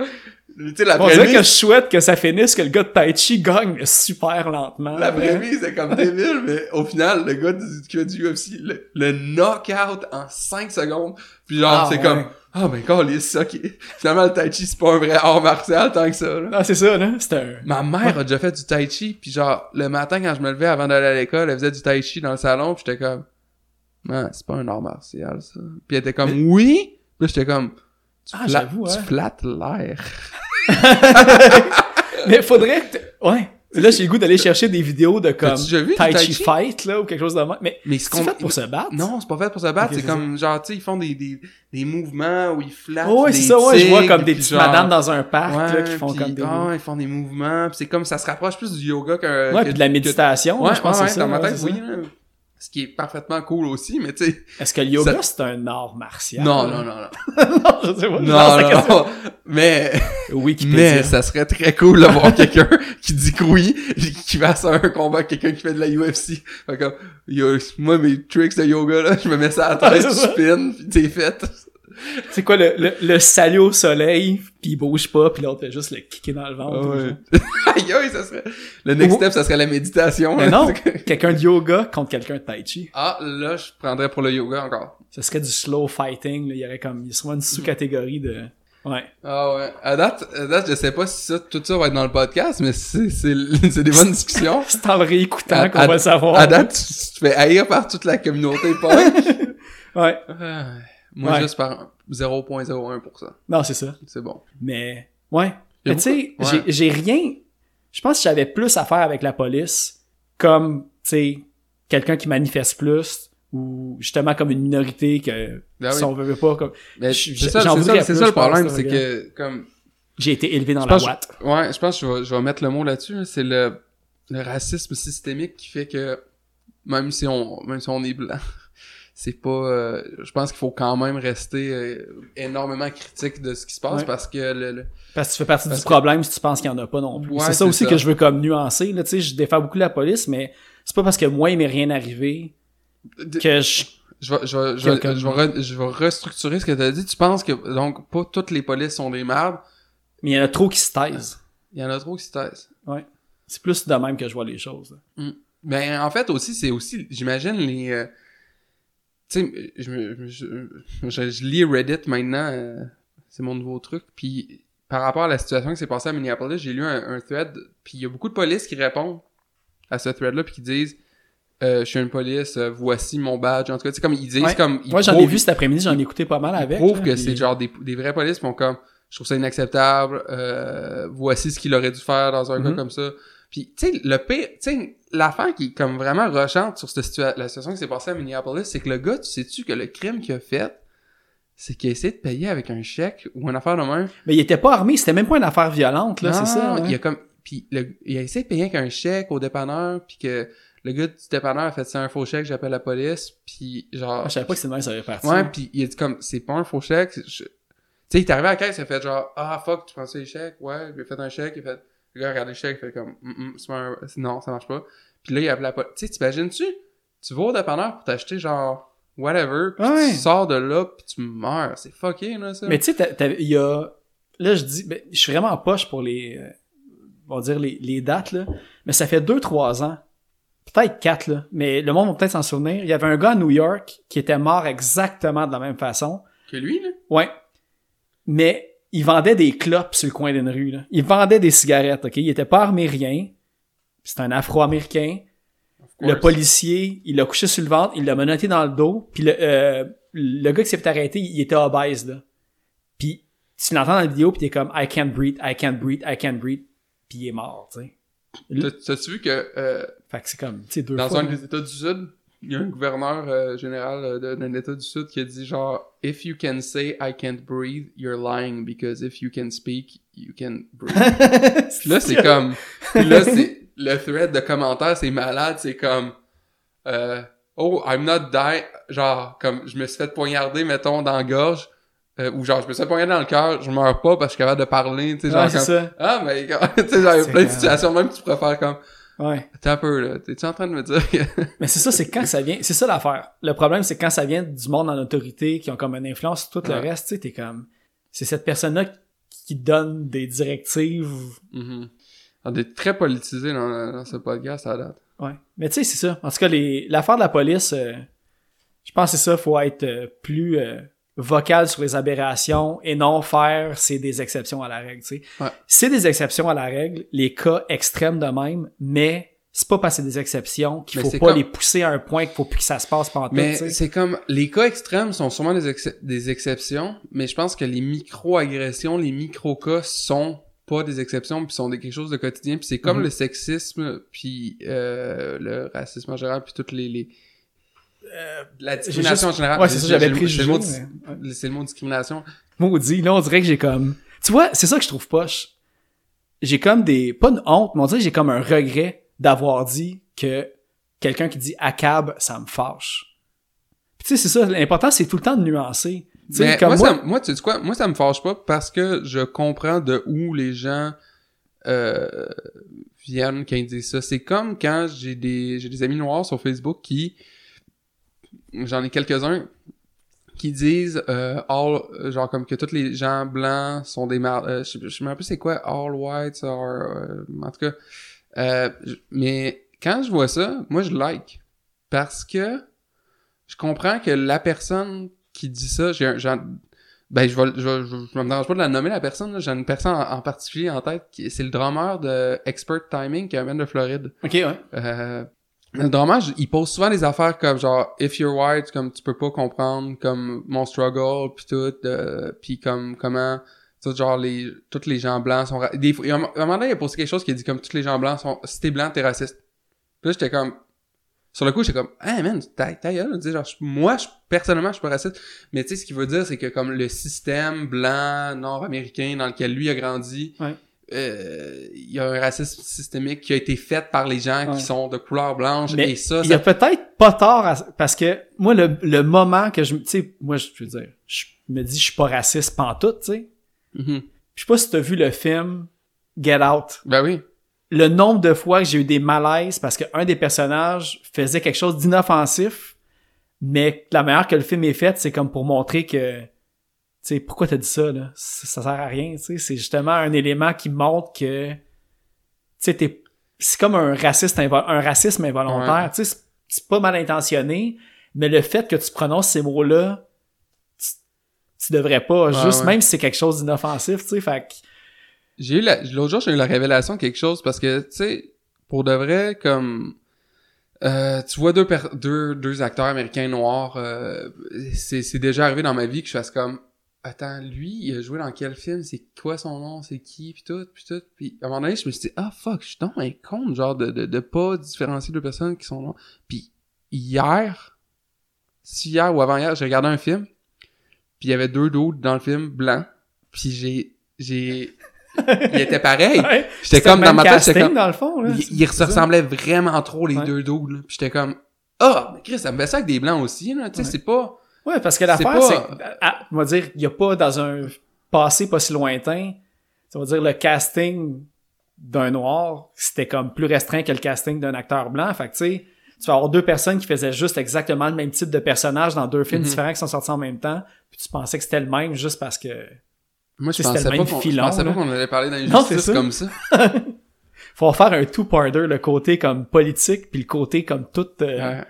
tu sais, la On dirait que je prémisse, souhaite que ça finisse que le gars de Tai Chi gagne mais super lentement. la prémisse, c'est comme débile, mais au final, le gars du, du UFC, le, le knock-out en 5 secondes, puis genre, Ah, c'est ouais. comme, ah, ben, câlisse, ok. Finalement, le Tai Chi, c'est pas un vrai art martial tant que ça, là. Non, c'est ça, là. C'était un... Ma mère a déjà fait du tai chi, puis genre, le matin quand je me levais avant d'aller à l'école, elle faisait du tai chi dans le salon, puis j'étais comme, man, c'est pas un art martial, ça. Puis elle était comme, oui! Puis là, j'étais comme, tu, Ah, j'avoue, tu hein. flattes l'air. Mais faudrait que... Ouais. Là, j'ai le goût d'aller chercher des vidéos de comme déjà vu Tai Chi? Fight, là, ou quelque chose de même? Mais Mais c'est fait pour se battre? Non, c'est pas fait pour se battre, c'est comme, genre, tu sais, ils font des, des, des mouvements où ils flattent Oh, ouais, c'est ça, ouais. Je vois comme des petites madames dans un parc, là, Ouais, qui font puis- comme des... Ah, ils font des mouvements, c'est comme, ça se rapproche plus du yoga qu'un... ouais, que- puis de la que- méditation, Ouais, je pense ouais, que c'est dans ça. ma ouais, tête, oui. Ce qui est parfaitement cool aussi, mais tu sais... Est-ce que le yoga, Ça- c'est un art martial? Non, non, non, non. non, je sais pas. Non, non, non. Mais, Wikipédia. mais ça serait très cool d'avoir quelqu'un qui dit que oui, qui fasse un combat avec quelqu'un qui fait de la UFC. Fait comme, yo, moi, mes tricks de yoga, là, je me mets ça à la tête, je spin, pis t'es fait. C'est quoi le, le, le salut au soleil, puis il bouge pas, puis l'autre fait juste le kicker dans le ventre. Aïe, ça serait, le next step, ça serait la méditation. Mais là. non, quelqu'un de yoga contre quelqu'un de tai chi. Ah, là, je prendrais pour le yoga encore. Ce serait du slow fighting, là. Il y aurait comme, il serait une sous-catégorie de, ouais. Ah ouais. À date, à date, je sais pas si ça, tout ça va être dans le podcast, mais c'est, c'est, c'est des bonnes discussions. C'est en le réécoutant qu'on va le savoir. À date, tu, tu te fais haïr par toute la communauté punk. Ouais. Ah, Moi, Ouais. juste par 0.01%. Non, c'est ça. C'est bon. Mais, ouais. Mais tu sais, j'ai ouais. j'ai rien. Je pense que j'avais plus à faire avec la police, comme, tu sais, quelqu'un qui manifeste plus, ou justement comme une minorité que, Ben si on veut pas, comme, Mais Je- c'est ça, ça, plus, ça je le problème, c'est que, comme, j'ai été élevé dans Je la boîte. ouais, je pense que je vais, je vais mettre le mot là-dessus, là, c'est le, le racisme systémique qui fait que, même si on, même si on est blanc, c'est pas, euh, je pense qu'il faut quand même rester euh, énormément critique de ce qui se passe Ouais. parce que le, le- Parce que tu fais partie du que- problème si tu penses qu'il y en a pas non plus. Ouais, c'est ça aussi ça. que je veux comme nuancer. Là, tu sais, je défends beaucoup la police, mais c'est pas parce que moi il m'est rien arrivé que je. je vais, je vais, je vais, je vais, re- je vais restructurer ce que t'as dit. Tu penses que, donc, pas toutes les polices sont des merdes. Mais il y en a trop qui se taisent. Il y en a trop qui se taisent. C'est plus de même que je vois les choses. là. Ben, en fait, aussi, c'est aussi, j'imagine, les... tu sais, je, me- je, je, je lis Reddit maintenant, euh, c'est mon nouveau truc, puis par rapport à la situation qui s'est passée à Minneapolis, j'ai lu un, un thread, puis il y a beaucoup de polices qui répondent à ce thread-là, puis qui disent euh, Je suis une police, euh, voici mon badge », en tout cas, tu sais, comme, ils disent Ouais. comme... ils Moi j'en ai vu cet après-midi, j'en ai écouté pas mal ils avec. prouvent là, que puis- c'est genre des, des vrais polices, qui font comme « Je trouve ça inacceptable, euh, voici ce qu'il aurait dû faire dans un cas comme ça ». Puis, tu sais, le pire, tu sais, l'affaire qui est comme vraiment rochante sur cette situa- la situation qui s'est passée à Minneapolis, c'est que le gars, tu sais-tu que le crime qu'il a fait, c'est qu'il a essayé de payer avec un chèque ou une affaire de même? Mais il était pas armé, c'était même pas une affaire violente, là, c'est ça. Il a comme, puis le- il a essayé de payer avec un chèque au dépanneur, puis que le gars du dépanneur a fait c'est un faux chèque, j'appelle la police, puis genre. Ah, je savais pas que c'était de même ça avait parti. Ouais, puis il a dit comme, c'est pas un faux chèque. c'est- je- Tu sais, il est arrivé à la caisse, il a fait genre, ah fuck, tu prends ça les chèques? Ouais, a fait un chèque, il a fait, le gars a regardé le chèque, il fait comme, Mm, mm, pas un- non, ça marche pas. Puis là, il a appelé la police. Tu sais, t'imagines-tu? Tu vas au dépanneur pour t'acheter genre, whatever, puis Ouais. tu sors de là, puis tu meurs. C'est fucké, là, ça. Mais tu sais, il y a. Là, je dis, ben, je suis vraiment en poche pour les. euh, on va dire les, les dates, là. Mais ça fait 2-3 ans. Peut-être 4, là. Mais le monde va peut-être s'en souvenir. Il y avait un gars à New York qui était mort exactement de la même façon. Que lui, là? Ouais. Mais il vendait des clopes sur le coin d'une rue, là. Il vendait des cigarettes, OK? Il était pas armé rien. C'est un Afro-Américain. Le policier, il l'a couché sur le ventre, il l'a menotté dans le dos, puis le, euh, le gars qui s'est fait arrêter, il était obèse, là. Puis tu l'entends dans la vidéo, puis t'es comme « I can't breathe, I can't breathe, I can't breathe », puis il est mort, tu sais. T'as- T'as-tu vu que euh, Fait que c'est comme, tu sais, deux dans fois. un des États du Sud, il y a un gouverneur euh, général euh, d'un État du Sud qui a dit genre If you can say I can't breathe, you're lying because if you can speak, you can breathe. Puis là, c'est comme. Puis là, c'est. Le thread de commentaires, c'est malade. C'est comme. Euh, oh, I'm not dying. Genre, comme, je me suis fait poignarder, mettons, dans la gorge. euh, ou genre, je me suis fait poignarder dans le cœur. Je meurs pas parce que je suis capable de parler. Tu sais, genre, c'est comme, ça. Ah, mais. Tu sais, genre, il y a C'est plein de situations même que tu faire comme. Ouais. Un peu, là. T'es-tu en train de me dire que. Mais c'est ça, c'est quand ça vient. C'est ça l'affaire. Le problème, c'est quand ça vient du monde en autorité qui ont comme une influence sur tout le reste, tu sais, t'es comme. C'est cette personne-là qui donne des directives. Mhm. On est très politisé dans, dans ce podcast à date. Ouais. Mais tu sais, c'est ça. En tout cas, les... l'affaire de la police, euh, je pense que c'est ça, faut être euh, plus euh, vocal sur les aberrations et non faire c'est des exceptions à la règle, tu sais. Ouais. C'est des exceptions à la règle, les cas extrêmes de même, mais c'est pas parce que c'est des exceptions qu'il faut pas comme- les pousser à un point qu'il faut plus que ça se passe pendant Mais c'est comme les cas extrêmes sont sûrement des, ex- des exceptions, mais je pense que les micro-agressions, les micro-cas sont pas des exceptions, puis sont des, quelque chose de quotidien, puis c'est comme Mhm. le sexisme, puis euh, le racisme en général, puis toutes les, les la discrimination en général. Ouais, c'est ça, j'avais le- pris c'est le le mot discrimination. Maudit, là, on dirait que j'ai comme... Tu vois, c'est ça que je trouve poche. J'ai comme des... Pas une honte, mais on dirait que j'ai comme un regret d'avoir dit que quelqu'un qui dit « ACAB », ça me fâche. Puis tu sais, c'est ça, l'important, c'est tout le temps de nuancer. Mais comme moi, moi... ça, moi, tu sais quoi, moi, ça me fâche pas parce que je comprends de où les gens euh, viennent quand ils disent ça. C'est comme quand j'ai des, j'ai des amis noirs sur Facebook qui, j'en ai quelques-uns, qui disent euh, all, genre comme que tous les gens blancs sont des mar... euh, je, je me rappelle plus c'est quoi all whites or euh, en tout cas euh, mais quand je vois ça moi je like parce que je comprends que la personne qui dit ça j'ai un ben je vais je, vais- je, je me dérange pas de la nommer la personne j'ai une personne en, en particulier en tête qui c'est le drummer de Expert Timing qui amène de Floride OK, ouais. Le j- il pose souvent des affaires comme genre if you're white, comme tu peux pas comprendre comme mon struggle puis tout, euh, puis comme comment tout genre les tous les gens blancs sont des a un, moment donné, il a posé quelque chose qui dit comme tous les gens blancs sont si t'es blanc t'es raciste. Puis là j'étais comme sur le coup j'étais comme ah man ta, ta genre moi je, personnellement je suis pas raciste, mais tu sais ce qu'il veut dire c'est que comme le système blanc nord-américain dans lequel lui a grandi Ouais. Euh, il y a un racisme systémique qui a été fait par les gens Ouais. qui sont de couleur blanche Mais et ça, il y a peut-être pas tort à- parce que moi, le, le moment que je... Tu sais, moi, je veux dire, je me dis je suis pas raciste pantoute, tu sais. Mhm. Je sais pas si t'as vu le film Get Out. ben oui le nombre de fois que j'ai eu des malaises parce qu'un des personnages faisait quelque chose d'inoffensif, mais la manière que le film est fait, c'est comme pour montrer que, sais, pourquoi t'as dit ça, là? Ça, ça sert à rien, tu sais. C'est justement un élément qui montre que, tu sais, t'es, c'est comme un raciste, invo- un racisme involontaire, Ouais. tu sais, c'est- c'est pas mal intentionné, mais le fait que tu prononces ces mots-là, tu, tu devrais pas, Ouais, juste ouais. même si c'est quelque chose d'inoffensif, tu sais, fait que, j'ai eu la, l'autre jour j'ai eu la révélation de quelque chose parce que tu sais pour de vrai comme euh, tu vois deux, per- deux deux acteurs américains noirs euh, c'est c'est déjà arrivé dans ma vie que je fasse comme attends lui il a joué dans quel film? C'est quoi son nom? C'est qui? Puis tout puis tout puis à un moment donné je me suis dit ah fuck je suis donc un con genre de, de de pas différencier deux personnes qui sont noires puis hier si hier ou avant hier j'ai regardé un film puis il y avait deux d'autres dans le film blancs puis j'ai j'ai il était pareil Ouais. j'étais comme dans ma tête j'étais comme dans le fond, là. se ça. ressemblaient vraiment trop les Ouais. deux. Puis j'étais comme ah, mais Chris, ça me fait ça avec des blancs aussi là, tu sais Ouais. c'est pas Ouais, parce que l'affaire, c'est on va dire, il y a pas dans un passé pas si lointain, ça va dire le casting d'un noir, c'était comme plus restreint que le casting d'un acteur blanc. Fait que, tu sais, tu vas avoir deux personnes qui faisaient juste exactement le même type de personnage dans deux films Mhm. différents qui sont sortis en même temps, puis tu pensais que c'était le même juste parce que moi je pensais c'était le pas même qu'on pensais pas qu'on allait parler d'injustice ça. comme ça. faut faire un two-parter, le côté comme politique puis le côté comme tout euh, Ouais.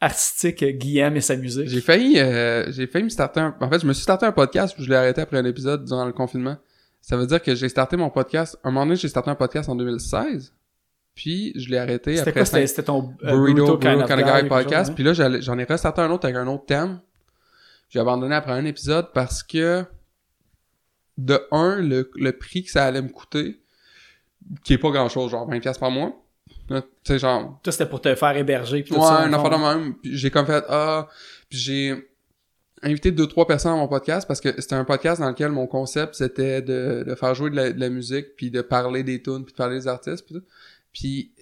Artistique, euh, Guillaume et sa musique. J'ai failli euh, j'ai failli me starter un... en fait, je me suis starté un podcast puis je l'ai arrêté après un épisode durant le confinement. Ça veut dire que j'ai starté mon podcast un moment donné, j'ai starté un podcast en 2016. Puis je l'ai arrêté C'était après quoi? C'était cinq- c'était ton euh, Burrito, Burrito Burrito Kind of Guy podcast. Puis là, j'en ai restarté un autre avec un autre thème. J'ai abandonné après un épisode parce que, de un, le, le prix que ça allait me coûter, qui est pas grand chose, genre 20$ par mois. Là, Tu sais, genre, Toi, c'était pour te faire héberger pis tout ouais, ça. un affaire de même. Puis j'ai comme fait, ah, puis j'ai invité deux, trois personnes à mon podcast parce que c'était un podcast dans lequel mon concept c'était de, de faire jouer de la, de la musique puis de parler des tunes puis de parler des artistes puis tout. Puis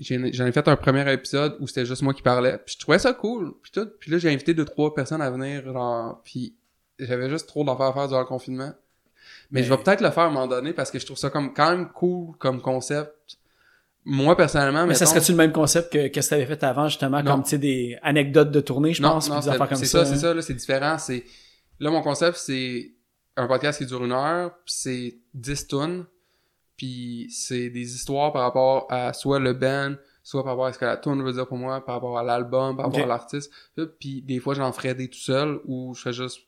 j'en ai fait un premier épisode où c'était juste moi qui parlais puis je trouvais ça cool puis tout puis là j'ai invité deux trois personnes à venir genre puis j'avais juste trop d'affaires à faire durant le confinement mais, Mais- je vais peut-être le faire à un moment donné parce que je trouve ça comme quand même cool comme concept moi personnellement Mais ça mettons- serait-tu le même concept que, que ce que t'avais fait avant, justement, Non. comme, tu sais, des anecdotes de tournée, je pense, non, pis des c'est ça. ça, c'est ça, là, c'est différent. C'est là mon concept, c'est un podcast qui dure une heure, c'est 10 tonnes, puis c'est des histoires par rapport à soit le band, soit par rapport à ce que la tune veut dire pour moi, par rapport à l'album, par rapport à l'artiste. Puis des fois j'en ferais des tout seul ou je fais juste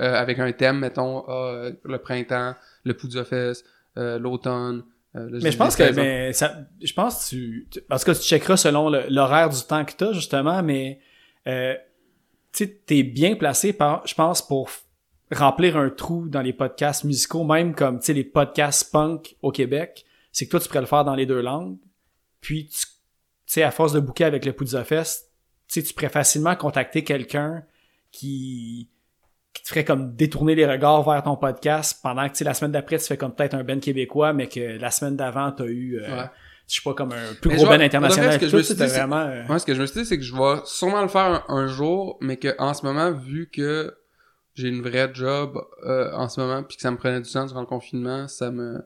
euh, avec un thème, mettons ah, euh, le printemps, le pouls de fesse, euh, l'automne. Euh, là, Mais je pense que, mais ça, je pense que tu, tu- parce que tu checkeras selon l'horaire du temps que t'as, justement, mais, euh, tu t'es bien placé par, je pense, pour remplir un trou dans les podcasts musicaux, même comme, tu sais, les podcasts punk au Québec. C'est que toi, tu pourrais le faire dans les deux langues. Puis, tu tu sais, à force de bouquer avec le Poudre Fest, tu sais, tu pourrais facilement contacter quelqu'un qui, qui te ferait comme détourner les regards vers ton podcast pendant que, tu sais, la semaine d'après, tu fais comme peut-être un band québécois, mais que la semaine d'avant, t'as eu, euh, Ouais. je sais pas, comme un plus Mais gros band international. ce que Tout, je me dit, vraiment... euh, Moi, ce que je me suis dit, c'est que je vais sûrement le faire un, un jour, mais que en ce moment, vu que j'ai une vraie job euh, en ce moment, puis que ça me prenait du temps durant le confinement, ça me...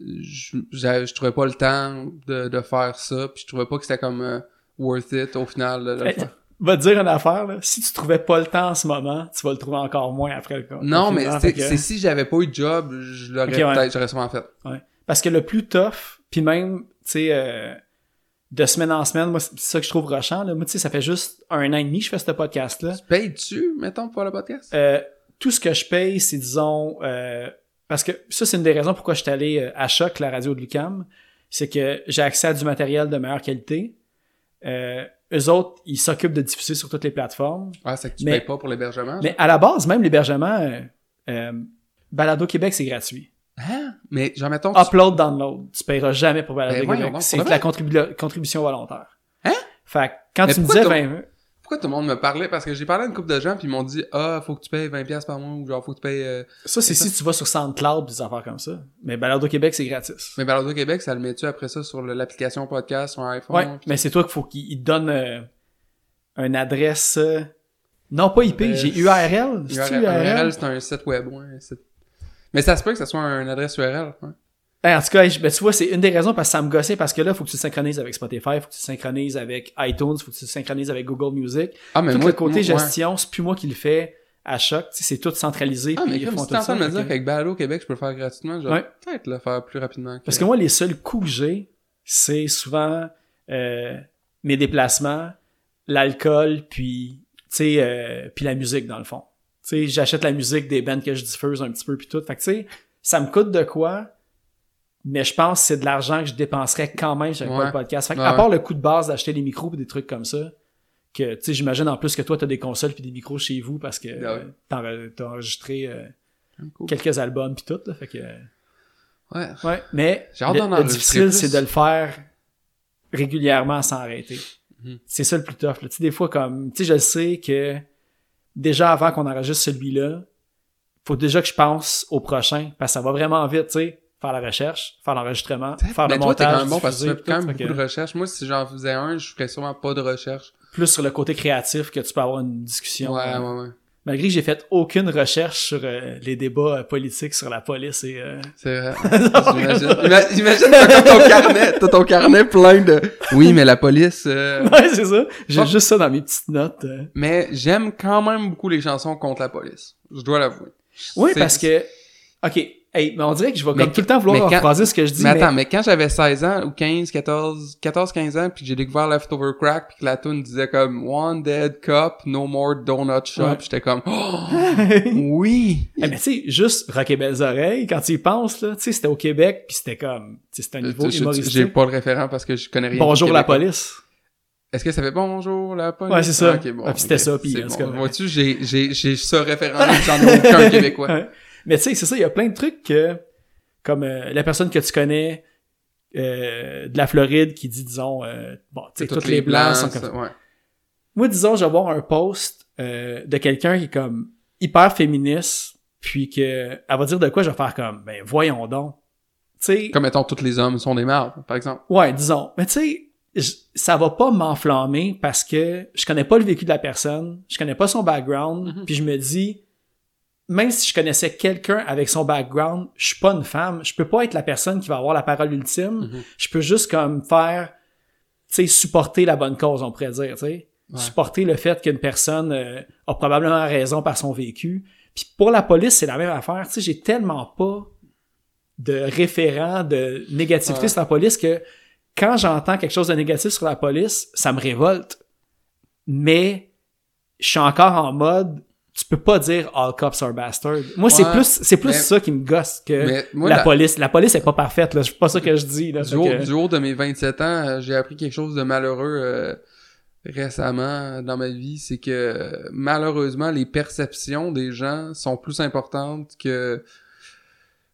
Je, je trouvais pas le temps de, de faire ça, puis je trouvais pas que c'était comme euh, worth it au final de, de le Hey, faire. Va te dire une affaire, là. Si tu trouvais pas le temps en ce moment, tu vas le trouver encore moins après le Non, mais c'est que- si j'avais pas eu de job, je l'aurais ouais. peut-être, j'aurais sûrement fait. Ouais. Parce que le plus tough, puis même, tu sais, euh, de semaine en semaine, moi, c'est ça que je trouve rushant, là. Moi, tu sais, ça fait juste un an et demi que je fais ce podcast-là. Tu payes-tu, mettons, pour le podcast? Euh, tout ce que je paye, c'est, disons, euh, parce que ça, c'est une des raisons pourquoi je suis allé euh, à Choc, la radio de Lucam, c'est que j'ai accès à du matériel de meilleure qualité. Euh, eux autres, ils s'occupent de diffuser sur toutes les plateformes. Ouais, c'est que tu mais- payes pas pour l'hébergement. Mais à la base, même l'hébergement, euh, euh, Balado Québec, c'est gratuit. Hein? Mais genre, mettons, tu- Upload, download. Tu paieras jamais pour Balado Ben Québec. C'est de la contribu- contribution volontaire. Hein? Fait que quand Mais tu me disais, ben, Pourquoi tout le monde me parlait? Parce que j'ai parlé à une couple de gens puis ils m'ont dit Ah, faut que tu payes 20$ par mois ou genre faut que tu payes. euh, ça, c'est si tu vas sur SoundCloud des affaires comme ça. Mais Balado Québec, c'est gratis. Mais Balado Québec, ça le met-tu après ça sur l'application podcast sur un iPhone? Ouais, mais c'est toi qu'il faut qu'il donne euh, une adresse. euh, Non, pas IP, j'ai URL. URL, URL. URL, c'est un site web, ouais. un site. Mais ça se peut que ça soit une adresse URL. Ouais. Hey, en tout cas, je- ben, tu vois, c'est une des raisons parce que ça me gossait parce que là, faut que tu le synchronises avec Spotify, faut que tu le synchronises avec iTunes, faut que tu le synchronises avec Google Music. Ah, mais tout moi, le côté moi, gestion, c'est plus moi qui le fais à choc, c'est tout centralisé. Ah, mais ils font si tout t'es en train de ça, me dire que- qu'avec Balado Québec, je peux le faire gratuitement, je vais Ouais. peut-être le faire plus rapidement. Parce que moi, les seuls coûts que j'ai, c'est souvent euh, mes déplacements, l'alcool, puis tu euh, puis la musique dans le fond. Tu sais, j'achète la musique des bands que je diffuse un petit peu puis tout. Fait que tu sais, ça me coûte de quoi, mais je pense que c'est de l'argent que je dépenserais quand même sur Ouais. le podcast. Fait que, Ouais, à part le coût de base d'acheter des micros et des trucs comme ça, que tu sais, j'imagine en plus que toi t'as des consoles puis des micros chez vous parce que Ah euh, t'as enre- t'as enregistré euh, Cool. quelques albums puis tout. Là, fait que Ouais. Ouais, mais le, difficile, c'est de le faire régulièrement sans arrêter. Mhm. C'est ça le plus tough. là. Tu sais, des fois, comme, tu sais, je sais que déjà avant qu'on enregistre celui-là, faut déjà que je pense au prochain, parce que ça va vraiment vite, tu sais, faire la recherche, faire l'enregistrement, faire Mais le toi, t'es montage, quand même bon parce que tu fais quand même beaucoup que de recherches. Moi, si j'en faisais un, je ferais sûrement pas de recherche. plus sur le côté créatif que tu peux avoir une discussion. Ouais, euh, ouais, ouais. Malgré que j'ai fait aucune recherche sur euh, les débats euh, politiques sur la police et euh, C'est vrai. J'imagine. Ima- Imagine, t'as ton carnet, t'as ton carnet plein de. Oui, mais la police. euh, ouais, c'est ça. J'ai Bon. juste ça dans mes petites notes. euh. Mais j'aime quand même beaucoup les chansons contre la police. Je dois l'avouer. Oui, C'est- parce que. OK. Hey, mais on dirait que je vais Mais comme tout le temps vouloir rephraser ce que je dis. Mais Mais, attends, mais quand j'avais 16 ans, ou 15, 14, 14, 15 ans, puis que j'ai découvert Leftover Crack, puis que la tune disait comme One Dead Cup, No More Donut Shop, Ouais. j'étais comme Oh, oui! Eh, mais tu sais, juste Rock et Belles Oreilles, quand tu y penses, là, tu sais, c'était au Québec, puis c'était comme. Tu sais, c'était un niveau Euh, je- humoristique. J'ai pas le référent parce que je connais rien. Bonjour la police. Est-ce que ça fait bonjour la police? Ouais, c'est ça. Ah, ok, bon, Ah, puis c'était ça, puis bon. Vois-tu, j'ai, j'ai, j'ai ce référent-là, j'en ai aucun québécois. Ouais. Mais tu sais, c'est ça, il y a plein de trucs que. comme euh, la personne que tu connais euh, de la Floride qui dit, disons, euh, bon, tu sais, toutes les blancs sont comme ça, ouais. moi, disons, je vais voir un post euh, de quelqu'un qui est comme hyper féministe, puis que elle va dire de quoi, je vais faire comme, ben voyons donc. Tu sais, Comme mettons, tous les hommes sont des mardes, par exemple. ouais, disons. Mais tu sais, je- ça va pas m'enflammer parce que je connais pas le vécu de la personne, je connais pas son background, Mhm. puis je me dis, même si je connaissais quelqu'un avec son background, je suis pas une femme, je peux pas être la personne qui va avoir la parole ultime, Mhm. je peux juste comme faire, tu sais, supporter la bonne cause, on pourrait dire, tu sais. Ouais. Supporter le fait qu'une personne euh, a probablement raison par son vécu. Puis pour la police, c'est la même affaire. Tu sais, j'ai tellement pas de référent de négativité Ouais. sur la police que quand j'entends quelque chose de négatif sur la police, ça me révolte. Mais je suis encore en mode tu peux pas dire all cops are bastards. Moi, c'est plus c'est plus mais- ça qui me gosse que moi, la, la- police. La police est pas parfaite, là. C'est pas ça que je dis, là. Du haut, que- du haut de mes 27 ans, euh, j'ai appris quelque chose de malheureux euh, récemment dans ma vie, c'est que euh, malheureusement, les perceptions des gens sont plus importantes que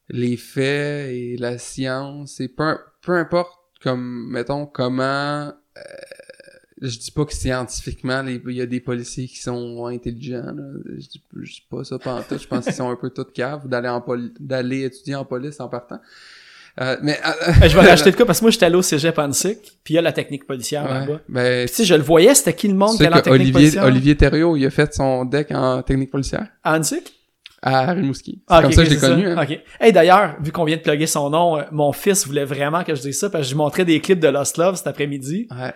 les faits et la science. Et peu, peu importe, comme, mettons, comment... euh, je dis pas que scientifiquement, il y a des policiers qui sont intelligents. Là. Je, dis, je dis pas ça pantoute. Je pense qu'ils sont un peu tout caves d'aller en poli- d'aller étudier en police en partant. Euh, mais euh, Euh, je vais rajouter de quoi parce que moi j'étais allé au cégep Annecy, puis il y a la technique policière Ouais. là-bas. Ben, sais, je le voyais, c'était qui le monde qui allait en que technique Olivier, policière? Olivier Thériault, il a fait son deck en technique policière À Annecy? à Rimouski. C'est Ah, comme ça que je l'ai connu. hein. Ok. Hey, d'ailleurs, vu qu'on vient de plugger son nom, euh, mon fils voulait vraiment que je dise ça parce que je lui montrais des clips de Lost Love cet après-midi. Ouais.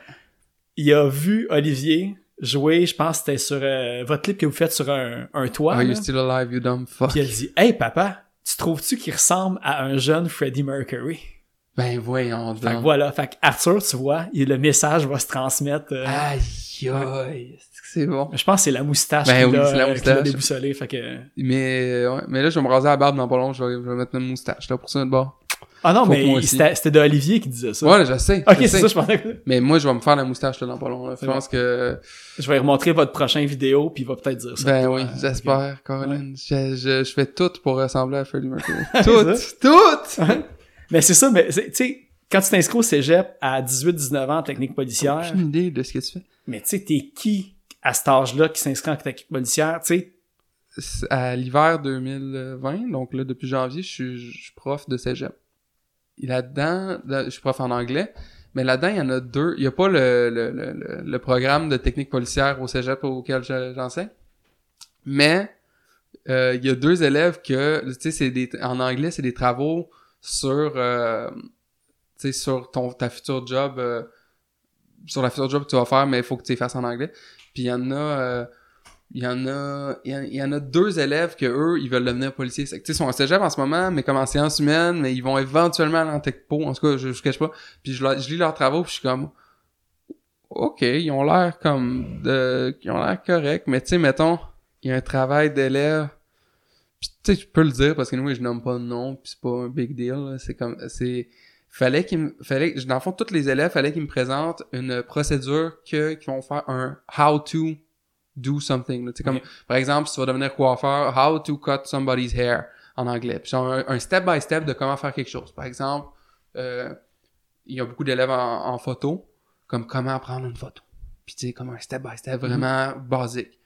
Il a vu Olivier jouer, je pense que c'était sur euh, votre clip que vous faites sur un, un toit. Are là. you still alive, you dumb fuck? Puis il a dit Hey papa, tu trouves-tu qu'il ressemble à un jeune Freddie Mercury? Ben voyons Fait que donc. voilà, fait que Arthur, tu vois, il- le message va se transmettre. euh, Aïe aïe, c'est bon? Je pense que c'est la moustache Ben qui oui, l'a c'est la euh, déboussolé. Fait que... Mais, ouais. mais là, je vais me raser la barbe dans pas long, je vais, je vais mettre une moustache, là, pour ça, de bord. Ah non, Faut mais c'était c'était de Olivier qui disait ça. Ouais, je sais. ok, c'est ça, je pensais que... Mais moi, je vais me faire la moustache, là, dans pas long, là. Je pense que, Je vais remontrer votre prochain vidéo, puis il va peut-être dire ça. ben oui, j'espère, Colin. Je, je, je fais tout pour ressembler à Freddie Mercury. Tout! Tout! Mais c'est ça, mais tu sais, quand tu t'inscris au cégep à 18-19 ans en technique policière, Aucune idée de ce que tu fais. mais tu sais, t'es qui à cet âge-là qui s'inscrit en technique policière, tu sais? À l'hiver 2020, donc là, depuis janvier, je suis, je suis prof de cégep. Là-dedans, là, je suis prof en anglais, mais là-dedans, il y en a deux. Il n'y a pas le, le, le, le- programme de technique policière au cégep auquel je- j'enseigne, mais euh, il y a deux élèves que, tu sais, en anglais, c'est des travaux sur, euh, sur ton, ta future job, euh, sur la future job que tu vas faire, mais il faut que tu les fasses en anglais. Puis il y en a... il y en a il y en, a deux élèves que eux ils veulent devenir policiers. Tu sais ils sont en cégep en ce moment mais comme en sciences humaines mais ils vont éventuellement aller en techpo. En tout cas je, je cache pas. Puis je, je lis leurs travaux puis je suis comme ok ils ont l'air comme de ils ont l'air corrects. Mais tu sais mettons il y a un travail d'élève. Puis tu sais je peux le dire parce que nous je nomme pas de nom puis c'est pas un big deal c'est comme c'est fallait qu'ils me fallait dans le fond tous les élèves fallait qu'ils me présentent une procédure que qu'ils vont faire un how to do something. sais, comme, Ok. par exemple, si tu vas devenir coiffeur, how to cut somebody's hair en anglais. Puis genre un, step-by-step de comment faire quelque chose. Par exemple, euh, il y a beaucoup d'élèves en, en photo, comme comment prendre une photo. Puis tu sais, comme un step-by-step vraiment basique.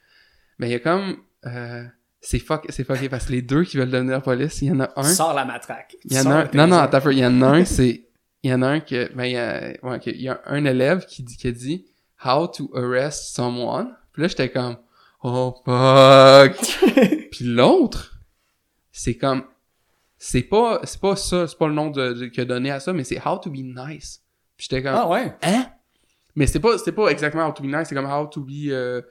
Mais il y a comme... Euh, c'est fuck, c'est fucké parce que les deux qui veulent devenir police, il y en a un... Sors la matraque. Il y en a un, non, non, il y en a un, c'est, il y en a un que, ben, il y a, ouais, il y a un élève qui dit, qui a dit, how to arrest someone. Puis là, j'étais comme, oh, fuck. Puis l'autre, c'est comme, c'est pas, c'est pas ça, c'est pas le nom de, de- qu'il a donné à ça, mais c'est how to be nice. Puis j'étais comme, Ah ouais? hein? Mais c'était pas, c'était pas exactement how to be nice, c'est comme how to be, euh,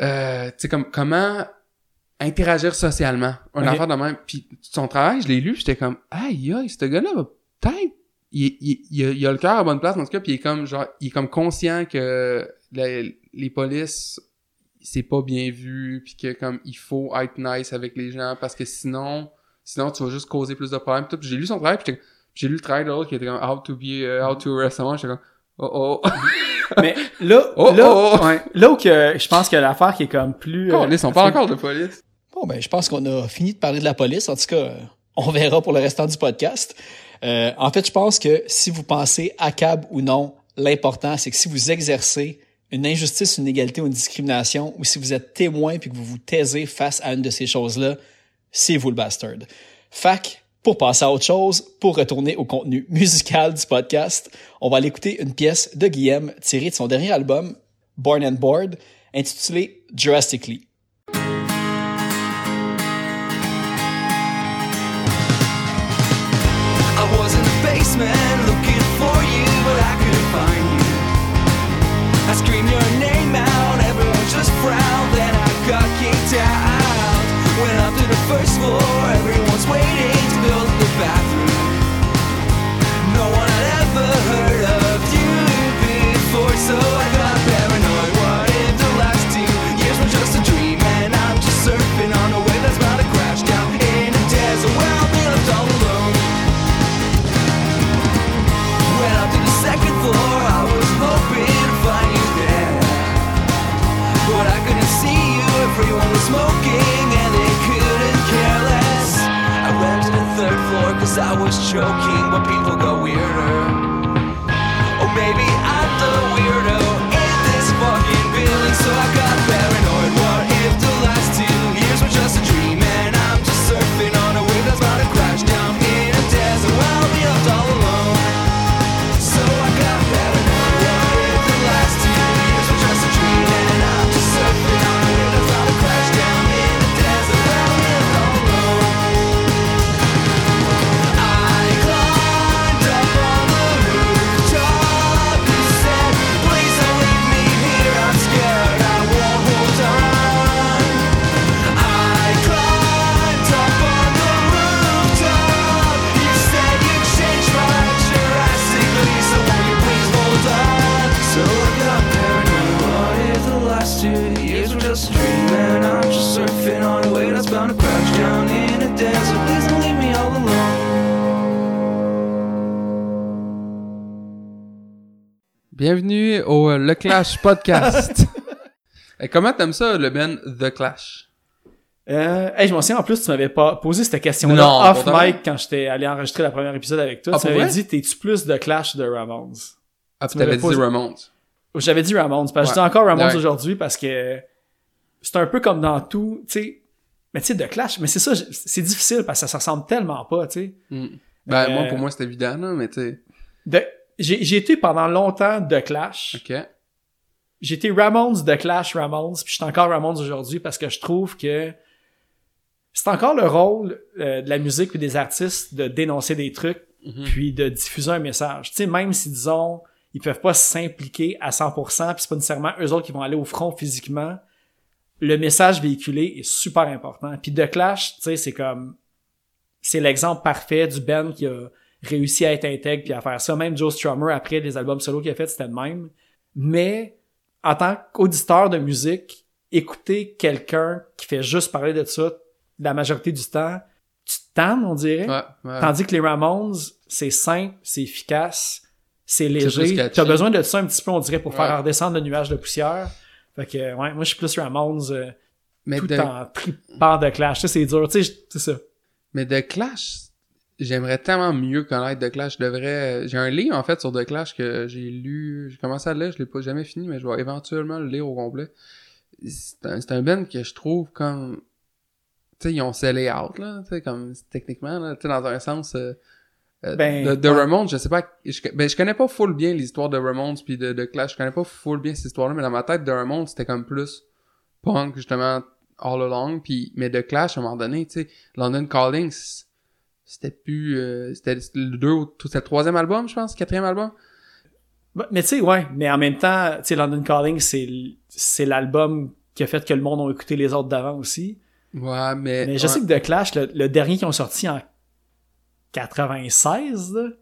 euh, tu sais, comme, comment interagir socialement. Un Ok. affaire de même. Puis son travail, je l'ai lu, j'étais comme, aïe, aïe, ce gars-là va peut-être, il, il, il, a, il a le cœur à bonne place, en tout cas, puis il est comme, genre, il est comme conscient que la- les polices, c'est pas bien vu, puis que comme, il faut être nice avec les gens, parce que sinon, sinon, tu vas juste causer plus de problèmes. J'ai lu son travail, puis j'ai lu le travail de l'autre qui était comme, how to be, uh, how to arrest someone, j'étais comme, oh oh. Mais là, Oh, là, oh, oh. ouais, là où que je pense que l'affaire qui est comme plus... euh, Oh, ils sont pas encore de police. Bon, ben, je pense qu'on a fini de parler de la police. En tout cas, euh, On verra pour le restant du podcast. Euh, en fait, je pense que si vous pensez ACAB ou non, l'important, c'est que si vous exercez une injustice, une égalité ou une discrimination, ou si vous êtes témoin puis que vous vous taisez face à une de ces choses-là, c'est vous le bastard. Fac, pour passer à autre chose, pour retourner au contenu musical du podcast, on va aller écouter une pièce de Guillaume tirée de son dernier album, Born and Bored, intitulée Drastically. Got kicked out. Went up to the first floor, everyone's waiting to build the bathroom. No one had ever heard of you before, so I Bienvenue au euh, Le Clash Podcast. Et comment t'aimes ça, le Ben The Clash? Euh, hey, je m'en souviens en plus, tu m'avais pas posé cette question-là off mic quand j'étais allé enregistrer la première épisode avec toi. Ah, tu m'avais dit, t'es-tu plus de Clash de Ramones? Ah, puis Tu t'avais dit posé- Ramones. J'avais dit Ramones, parce que je dis encore Ramones Ouais. aujourd'hui parce que c'est un peu comme dans tout, tu sais. Mais tu sais, de Clash, mais c'est ça, c'est difficile parce que ça se ressemble tellement pas, tu sais. Hmm. Ben, Euh, moi, pour moi, c'est évident, là, mais tu sais. De- J'ai été pendant longtemps de Clash. OK. J'ai été Ramones de Clash Ramones, puis je suis encore Ramones aujourd'hui parce que je trouve que c'est encore le rôle euh, de la musique et des artistes de dénoncer des trucs Mhm. puis de diffuser un message. Tu sais, même si, disons, ils peuvent pas s'impliquer à 100%, puis c'est pas nécessairement eux autres qui vont aller au front physiquement, le message véhiculé est super important. Puis The Clash, tu sais, c'est comme... C'est l'exemple parfait du band qui a réussi à être intègre puis à faire ça. Même Joe Strummer, après les albums solo qu'il a fait, c'était le même. Mais, en tant qu'auditeur de musique, écouter quelqu'un qui fait juste parler de ça la majorité du temps, tu tannes, on dirait. Ouais, ouais. Tandis que les Ramones, c'est simple, c'est efficace, c'est léger. T'as besoin de ça un petit peu, on dirait, pour Ouais. faire redescendre le nuage de poussière. Fait que, ouais, moi, je suis plus Ramones, euh, mais, tout de, en tripant de clash. C'est dur, tu sais, c'est ça. mais de Clash, j'aimerais tellement mieux connaître The Clash. Je devrais... J'ai un livre, en fait, sur The Clash que j'ai lu... J'ai commencé à le lire, je l'ai pas jamais fini, mais je vais éventuellement le lire au complet. C'est un, c'est un band que je trouve comme... Tu sais, ils ont scellé out, là, tu sais, comme, techniquement, là, tu sais, dans un sens... euh, euh, Ben, de, de ouais. Ramones, je sais pas, je, ben, je connais pas full bien l'histoire de Ramones puis de, de Clash, je connais pas full bien cette histoire-là, mais dans ma tête, de Ramones, c'était comme plus punk, justement, all along, puis, mais de Clash, à un moment donné, tu sais, London Calling, c'était plus, euh, c'était le deux, ou- c'était le troisième album, je pense, quatrième album. Bah, Mais tu sais, ouais, mais en même temps, tu sais, London Calling, c'est c'est l'album qui a fait que le monde a écouté les autres d'avant aussi. Ouais, mais, Mais je ouais. sais que The Clash, le, le dernier qu'ils ont sorti en 96, là, tu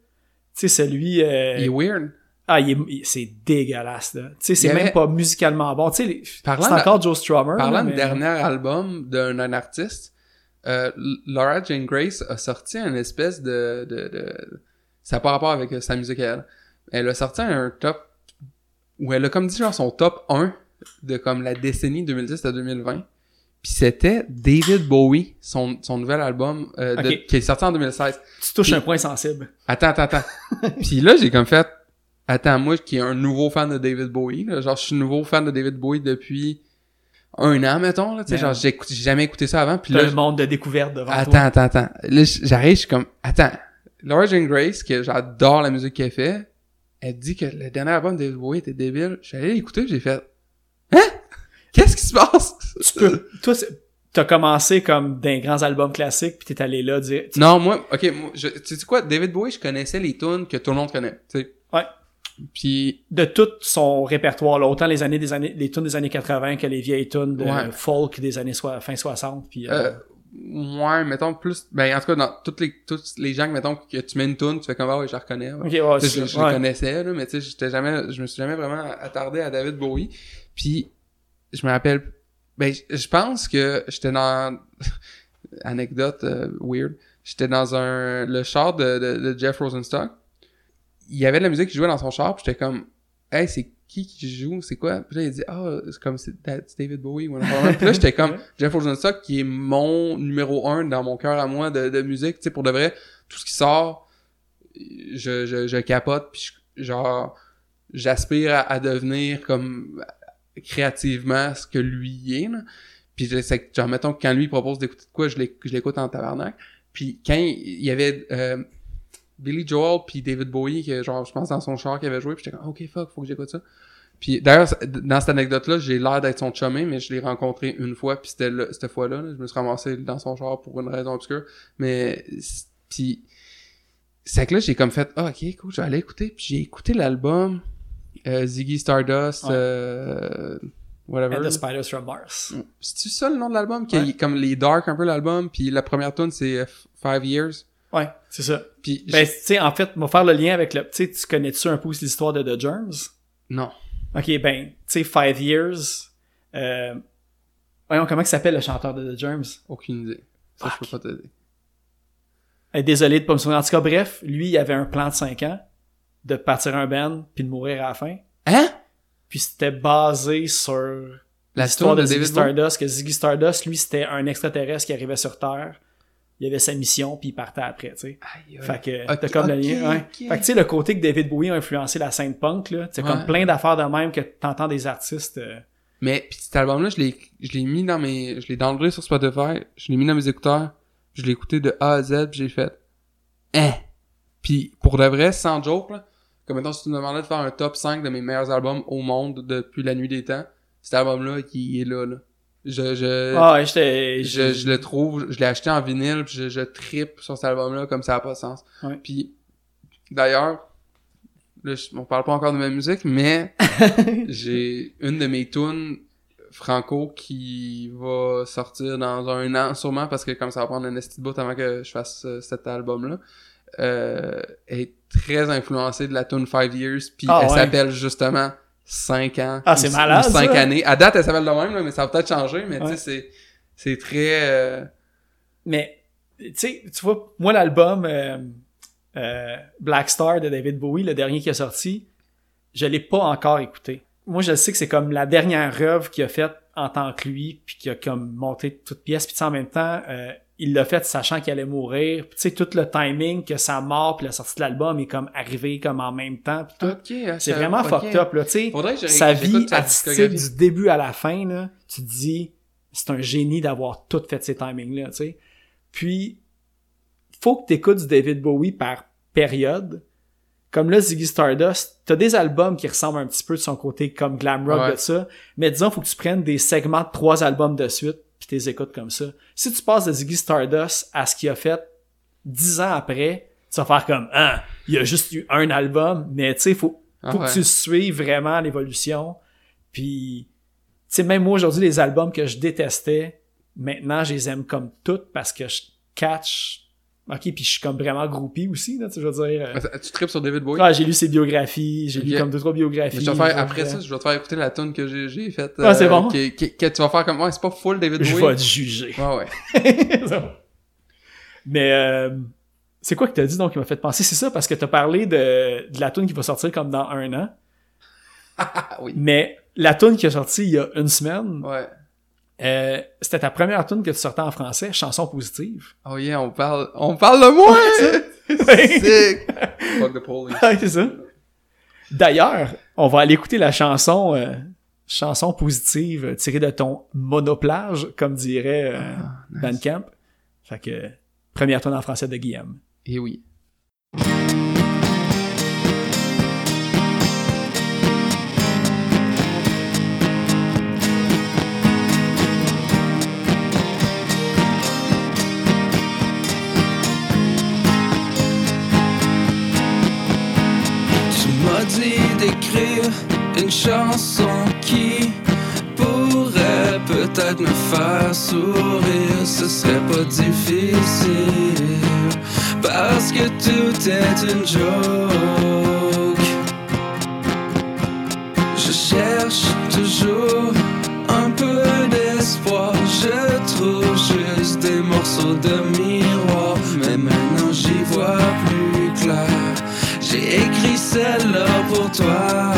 sais, celui... euh, il est weird. Ah, il est- c'est dégueulasse, là. Tu sais, c'est même pas musicalement bon. Tu sais, c'est de- encore Joe Strummer. Parlant là, de dernier album d'un artiste, euh, Laura Jane Grace a sorti une espèce de, de, de... ça n'a pas rapport avec euh, sa musique à elle. Elle a sorti un top où elle a comme dit genre son top 1 de comme la décennie 2010 à 2020. Puis c'était David Bowie, son, son nouvel album euh, de- qui est sorti en 2016. Tu touches un point sensible. Attends, attends, attends. Puis là, j'ai comme fait... Attends, moi qui est un nouveau fan de David Bowie, là, genre je suis nouveau fan de David Bowie depuis un an, mettons. Là, tu sais, Man. genre j'ai jamais écouté ça avant. Puis là, un monde de découverte devant Attends, toi. attends, attends. Là, j- j'arrive, je suis comme, attends. Laura Jane Grace, que j'adore la musique qu'elle fait, elle dit que le dernier album de David Bowie était débile. Je suis allé l'écouter, j'ai fait, hein? Qu'est-ce qui se passe? Tu peux, toi, t'as commencé comme d'un grands albums classiques, puis t'es allé là dire, Non, moi, ok, moi, je, tu sais quoi, David Bowie, je connaissais les tunes que tout le monde connaît, tu sais. Ouais. Puis, de tout son répertoire, là, autant les années des années, les tunes des années 80 que les vieilles tunes de Ouais. folk des années fin 60, puis, euh, euh, ouais, mettons plus, ben, en tout cas, dans toutes les, tous les gens que, mettons, que tu mets une tune, tu fais comme, ah ouais, je la reconnais. ouais. ok, ouais, je, je ouais. le connaissais là, mais tu sais j'étais jamais je me suis jamais vraiment attardé à David Bowie puis je me rappelle ben je- je pense que j'étais dans anecdote euh, weird j'étais dans un le char de, de, de Jeff Rosenstock il y avait de la musique qui jouait dans son char puis j'étais comme hey c'est qui qui joue? C'est quoi? Puis là il dit ah c'est comme c'est c'est David Bowie puis là j'étais comme Jeff Rosenstock qui est mon numéro un dans mon cœur à moi de, de musique tu sais pour de vrai tout ce qui sort je, je, je capote puis je- genre j'aspire à, à devenir comme créativement ce que lui est là. puis que genre mettons quand lui propose d'écouter de quoi je l'éc- je l'écoute en tabarnak. Puis quand il il y avait euh, Billy Joel puis David Bowie que genre je pense dans son char qu'il avait joué puis j'étais comme ok fuck faut que j'écoute ça puis d'ailleurs dans cette anecdote là j'ai l'air d'être son chumé mais je l'ai rencontré une fois puis c'était là- cette fois là je me suis ramassé dans son char pour une raison obscure mais puis c'est que là j'ai comme fait ah ok cool je vais aller écouter puis j'ai écouté l'album euh, Ziggy Stardust Ouais. euh, whatever And the Spiders from Mars. c'est-tu ça le nom de l'album? Qui Ouais. comme les dark un peu l'album puis la première tune c'est euh, Five Years Ouais, c'est ça. puis Ben, tu sais, en fait, on va faire le lien avec le, tu sais, tu connais-tu un peu aussi l'histoire de The Germs? non Ok, ben, tu sais, Five Years, euh, voyons, comment il s'appelle le chanteur de The Germs? aucune idée ça je peux pas t'aider Euh, désolé de pas me souvenir. En tout cas, bref, lui, il avait un plan de 5 ans de partir un band puis de mourir à la fin. hein? Puis c'était basé sur l'histoire de, de Ziggy Stardust, que Ziggy Stardust, lui, c'était un extraterrestre qui arrivait sur Terre. Il avait sa mission, puis il partait après, tu sais. Fait que t'as comme le lien, ouais. Fait que tu sais, le côté que David Bowie a influencé la scène punk, là, c'est comme plein d'affaires de même que t'entends des artistes... euh, Mais puis cet album-là, je l'ai, je l'ai mis dans mes, je l'ai downloadé sur Spotify, je l'ai mis dans mes écouteurs, je l'ai écouté de A à Z, j'ai fait, hein. Puis pour de vrai, sans joke là, comme mettons si tu me demandais de faire un top 5 de mes meilleurs albums au monde depuis la nuit des temps, cet album-là qui est là, là. Je, je, Ah je, je le trouve, je l'ai acheté en vinyle, puis je, je trippe sur cet album-là comme ça a pas de sens. Ouais. Puis d'ailleurs, là, on parle pas encore de ma musique, mais j'ai une de mes tunes franco qui va sortir dans un an sûrement parce que comme ça va prendre un esti de bout avant que je fasse euh, cet album-là. Euh, est très influencée de la tune Five Years, puis Ah elle ouais. s'appelle justement 5 ans. Ah, c'est malade, ou 5 ça. années. À date, elle s'appelle de même, là, mais ça va peut-être changer, mais Ouais. tu sais, c'est, c'est très... euh, Mais, tu sais, tu vois, moi, l'album euh, euh, Black Star de David Bowie, le dernier qui est sorti, je l'ai pas encore écouté. Moi, je sais que c'est comme la dernière œuvre qu'il a faite en tant que lui, puis qui a comme monté toute pièce, puis tu sais, en même temps, euh, il l'a fait sachant qu'il allait mourir. Tu sais, tout le timing que sa mort puis la sortie de l'album est comme arrivé comme en même temps, tout. Ok, C'est vraiment fucked up, là, tu sais. Sa vie artistique du début à la fin, là, tu te dis, c'est un génie d'avoir tout fait ces timings-là, tu sais. Puis, faut que t'écoutes du David Bowie par période. Comme là, Ziggy Stardust, t'as des albums qui ressemblent un petit peu de son côté comme glam rock Ouais. de ça, mais disons, faut que tu prennes des segments de trois albums de suite, puis t'es écoutes comme ça. Si tu passes de Ziggy Stardust à ce qu'il a fait dix ans après, tu vas faire comme, ah, il y a juste eu un album, mais tu sais, faut, Ah faut ouais. que tu suives vraiment l'évolution. Puis, tu sais, même moi aujourd'hui, les albums que je détestais, maintenant, je les aime comme toutes parce que je catch. Ok, puis je suis comme vraiment groupie aussi, là, tu sais, je veux dire. euh, Attends, Tu tripes sur David Bowie? ah, j'ai lu ses biographies, j'ai lu comme deux, trois biographies. Mais je vais te faire, après euh, ça, je vais te faire écouter la tune que j'ai, faite. Ah, c'est bon. Que, que- que tu vas faire comme, ouais, c'est pas full David Je Bowie. vais te juger. Ouais, ouais. Mais euh, c'est quoi que t'as dit donc qui m'a fait penser? C'est ça, parce que t'as parlé de, de la tune qui va sortir comme dans un an. Ah oui. Mais la tune qui est sortie il y a une semaine, Ouais. Euh, c'était ta première tune que tu sortais en français, chanson positive. Oh yeah, on parle, on parle de moi! Sick! Fuck the police. Ouais, c'est ça. D'ailleurs, on va aller écouter la chanson euh, chanson positive euh, tirée de ton monoplage, comme dirait euh, Bandcamp. Fait que première tune en français de Guillaume. Et oui. Une chanson qui pourrait peut-être me faire sourire. Ce serait pas difficile parce que tout est une joke. Je cherche toujours un peu d'espoir. Je trouve juste des morceaux de miroir, mais maintenant j'y vois plus clair. J'ai écrit celle-là pour toi.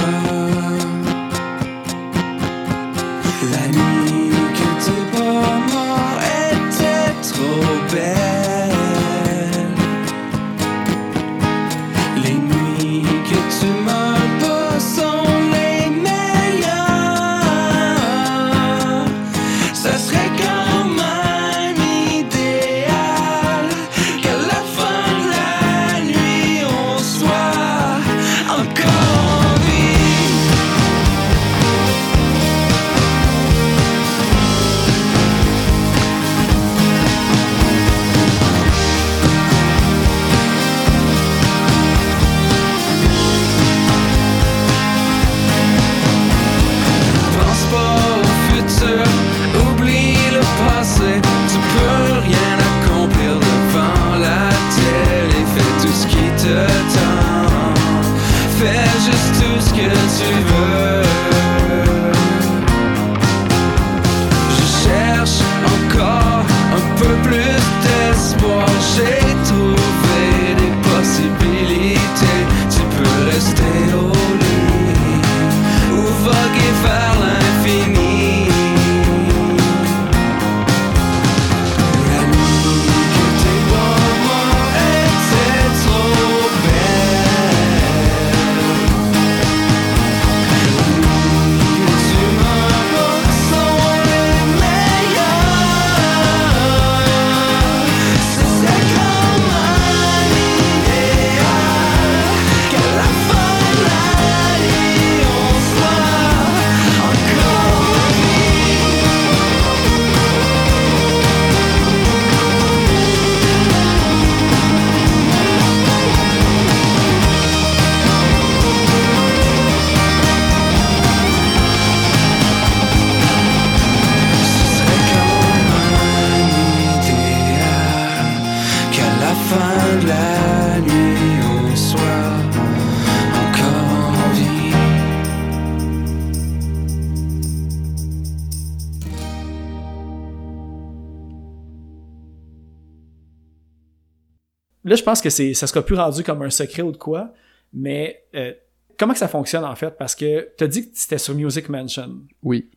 Là, je pense que c'est, ça sera plus rendu comme un secret ou de quoi, mais euh, comment que ça fonctionne en fait? Parce que tu as dit que c'était sur Music Mansion. Oui.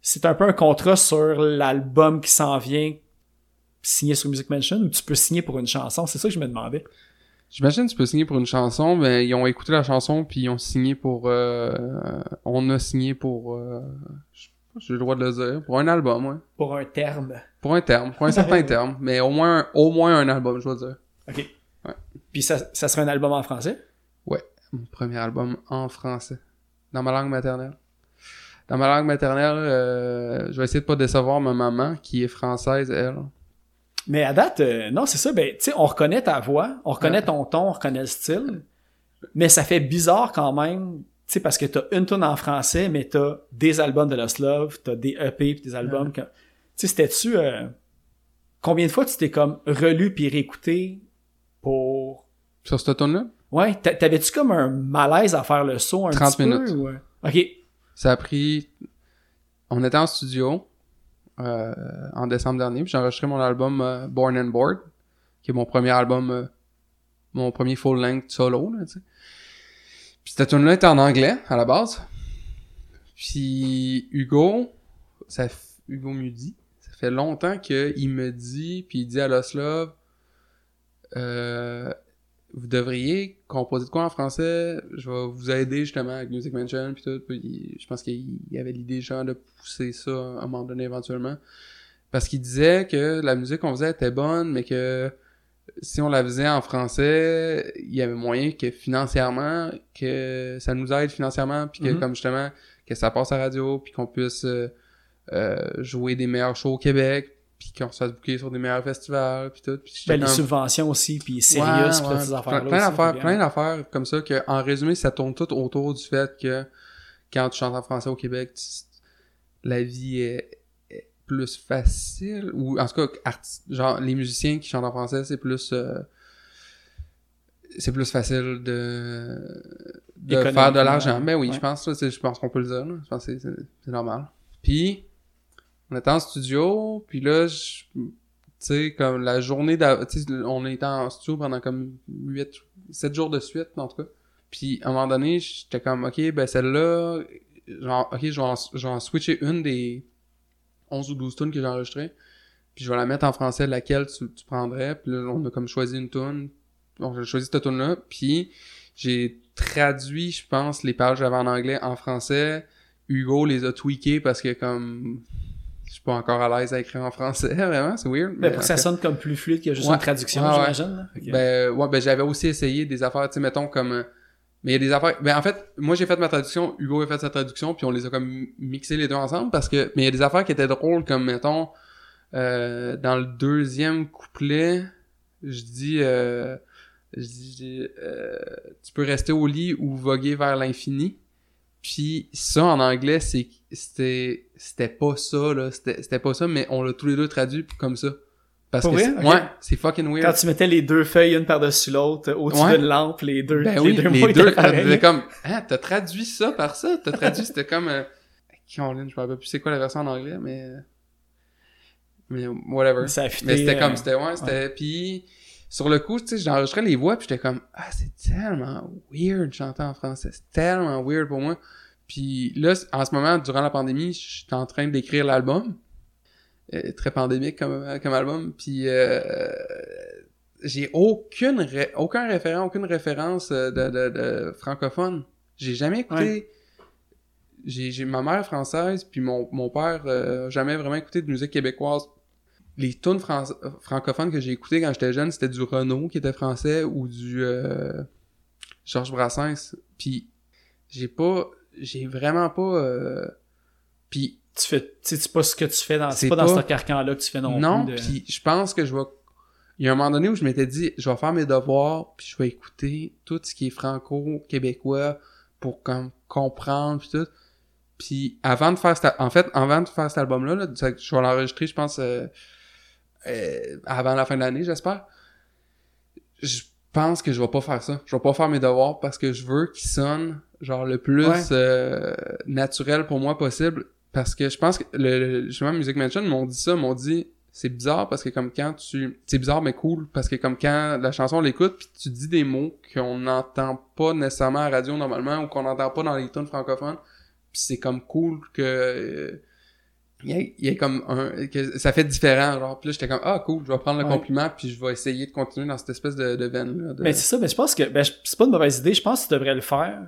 C'est un peu un contrat sur l'album qui s'en vient signé sur Music Mansion ou tu peux signer pour une chanson? C'est ça que je me demandais. J'imagine que tu peux signer pour une chanson, mais ils ont écouté la chanson puis ils ont signé pour euh, on a signé pour euh, j'ai le droit de le dire, pour un album, ouais. Pour un terme. Pour un terme, pour un certain terme, mais au moins au moins un album, je dois dire. OK. Ouais. Puis ça, ça serait un album en français? Ouais, mon premier album en français, dans ma langue maternelle. Dans ma langue maternelle, euh, je vais essayer de pas décevoir ma maman qui est française elle. Mais à date, euh, non, c'est ça. Ben, tu sais, on reconnaît ta voix, on reconnaît Ouais. ton ton, on reconnaît le style. Mais ça fait bizarre quand même, tu sais, parce que t'as une tune en français, mais t'as des albums de Lost Love, t'as des EP pis des albums. Tu sais, c'était-tu... euh, combien de fois tu t'es comme relu puis réécouté pour... Sur cette tune là Ouais, t'a- t'avais-tu comme un malaise à faire le saut un 30 petit minutes. peu? ou? OK. Ça a pris. On était en studio euh, en décembre dernier, puis j'ai enregistré mon album euh, Born and Bored, qui est mon premier album, euh, mon premier full length solo, là, tu sais. Puis cette tune là était en anglais à la base. Puis Hugo, ça, Hugo Mudi. Ça fait longtemps qu'il me dit, puis il dit à Loslov, euh, vous devriez composer de quoi en français, je vais vous aider justement avec Music Mansion puis tout. Puis je pense qu'il y avait l'idée genre de pousser ça à un moment donné éventuellement. Parce qu'il disait que la musique qu'on faisait était bonne, mais que si on la faisait en français, il y avait moyen que financièrement, que ça nous aide financièrement, puis que Mhm. comme justement, que ça passe à la radio, puis qu'on puisse euh, euh, jouer des meilleurs shows au Québec, puis qu'on se fasse booker sur des meilleurs festivals, puis tout. J'étais Ben, les comme- subventions aussi, puis Ouais, ouais, affaires-là. plein, plein d'affaires, fait que, plein d'affaires comme ça que, en résumé, ça tourne tout autour du fait que quand tu chantes en français au Québec, tu- la vie est, est plus facile ou en tout cas, arti- genre les musiciens qui chantent en français, c'est plus euh, c'est plus facile de de faire de l'argent. Ben oui, ouais. je pense je pense qu'on peut le dire. là. Je pense que c'est normal. Puis on était en studio, puis là, je- tu sais, comme la journée d'av- tu sais, on était en studio pendant comme 8, 7 jours de suite, en tout cas. Puis, à un moment donné, j'étais comme, OK, ben celle-là, genre, OK, je vais, en, switcher une des 11 ou 12 tunes que j'ai enregistrées, puis je vais la mettre en français, laquelle tu, tu prendrais, puis là, on a comme choisi une tune, donc j'ai choisi cette tune-là, puis j'ai traduit, je pense, les pages que j'avais en anglais en français, Hugo les a tweakées parce que comme je suis pas encore à l'aise à écrire en français, vraiment, c'est weird. Ben, pour que ça sonne comme plus fluide que juste Ouais. une traduction, j'imagine. ben, ouais, ben, j'avais aussi essayé des affaires, tu sais, mettons, comme, euh, mais il y a des affaires, ben, en fait, moi, j'ai fait ma traduction, Hugo a fait sa traduction, puis on les a comme mixés les deux ensemble, parce que, mais il y a des affaires qui étaient drôles, comme, mettons, euh, dans le deuxième couplet, je dis, euh, je dis, euh, tu peux rester au lit ou voguer vers l'infini. Puis ça, en anglais, c'est, c'était, c'était pas ça, là, c'était, c'était pas ça, mais on l'a tous les deux traduit comme ça. Parce Pour que, vrai? ouais, c'est fucking weird. Quand tu mettais les deux feuilles une par-dessus l'autre, au-dessus Ouais. d'une lampe, les deux, Ben les oui, deux les mots deux, étaient comme, hein, t'as traduit ça par ça? T'as traduit, c'était comme, euh, je me rappelle plus c'est quoi la version en anglais, mais, euh, mais whatever. Ça a fité, Mais c'était euh, comme, c'était, ouais, c'était, puis sur le coup, tu sais, j'enregistrais les voix, puis j'étais comme, ah, c'est tellement weird chanter en français, c'est tellement weird pour moi. Puis là, en ce moment, durant la pandémie, je suis en train d'écrire l'album. Euh, très pandémique comme, comme album. Puis euh, j'ai aucune ré- aucun référent, aucune référence euh, de, de, de francophone. J'ai jamais écouté. J'ai, j'ai ma mère française, puis mon, mon père euh, jamais vraiment écouté de musique québécoise. Les tunes fran- francophones que j'ai écoutées quand j'étais jeune, c'était du Renault qui était français ou du euh, Georges Brassens. Puis j'ai pas, j'ai vraiment pas. euh, puis Tu fais, tu sais, c'est pas ce que tu fais dans, c'est pas dans ce carcan-là que tu fais non, non, plus. de- puis je pense que je vais. Il y a un moment donné où je m'étais dit, je vais faire mes devoirs, puis je vais écouter tout ce qui est franco-québécois pour comme comprendre puis tout. Puis avant de faire cet, en fait, avant de faire cet album-là, là, je vais l'enregistrer, je pense, euh, euh, avant la fin de l'année, j'espère. Je pense que je vais pas faire ça. Je vais pas faire mes devoirs parce que je veux qu'il sonne genre le plus Ouais. euh, naturel pour moi possible. Parce que je pense que le, le justement Music Mansion m'ont dit ça, m'ont dit c'est bizarre parce que comme quand tu c'est bizarre mais cool parce que comme quand la chanson on l'écoute puis tu dis des mots qu'on n'entend pas nécessairement à la radio normalement ou qu'on n'entend pas dans les tunes francophones puis c'est comme cool que euh, il y, a, il y a comme un que ça fait différent genre puis là j'étais comme ah cool je vais prendre le Ouais. compliment puis je vais essayer de continuer dans cette espèce de, de veine là de... Ben, c'est ça, mais je pense que ben, c'est pas une mauvaise idée. Je pense que tu devrais le faire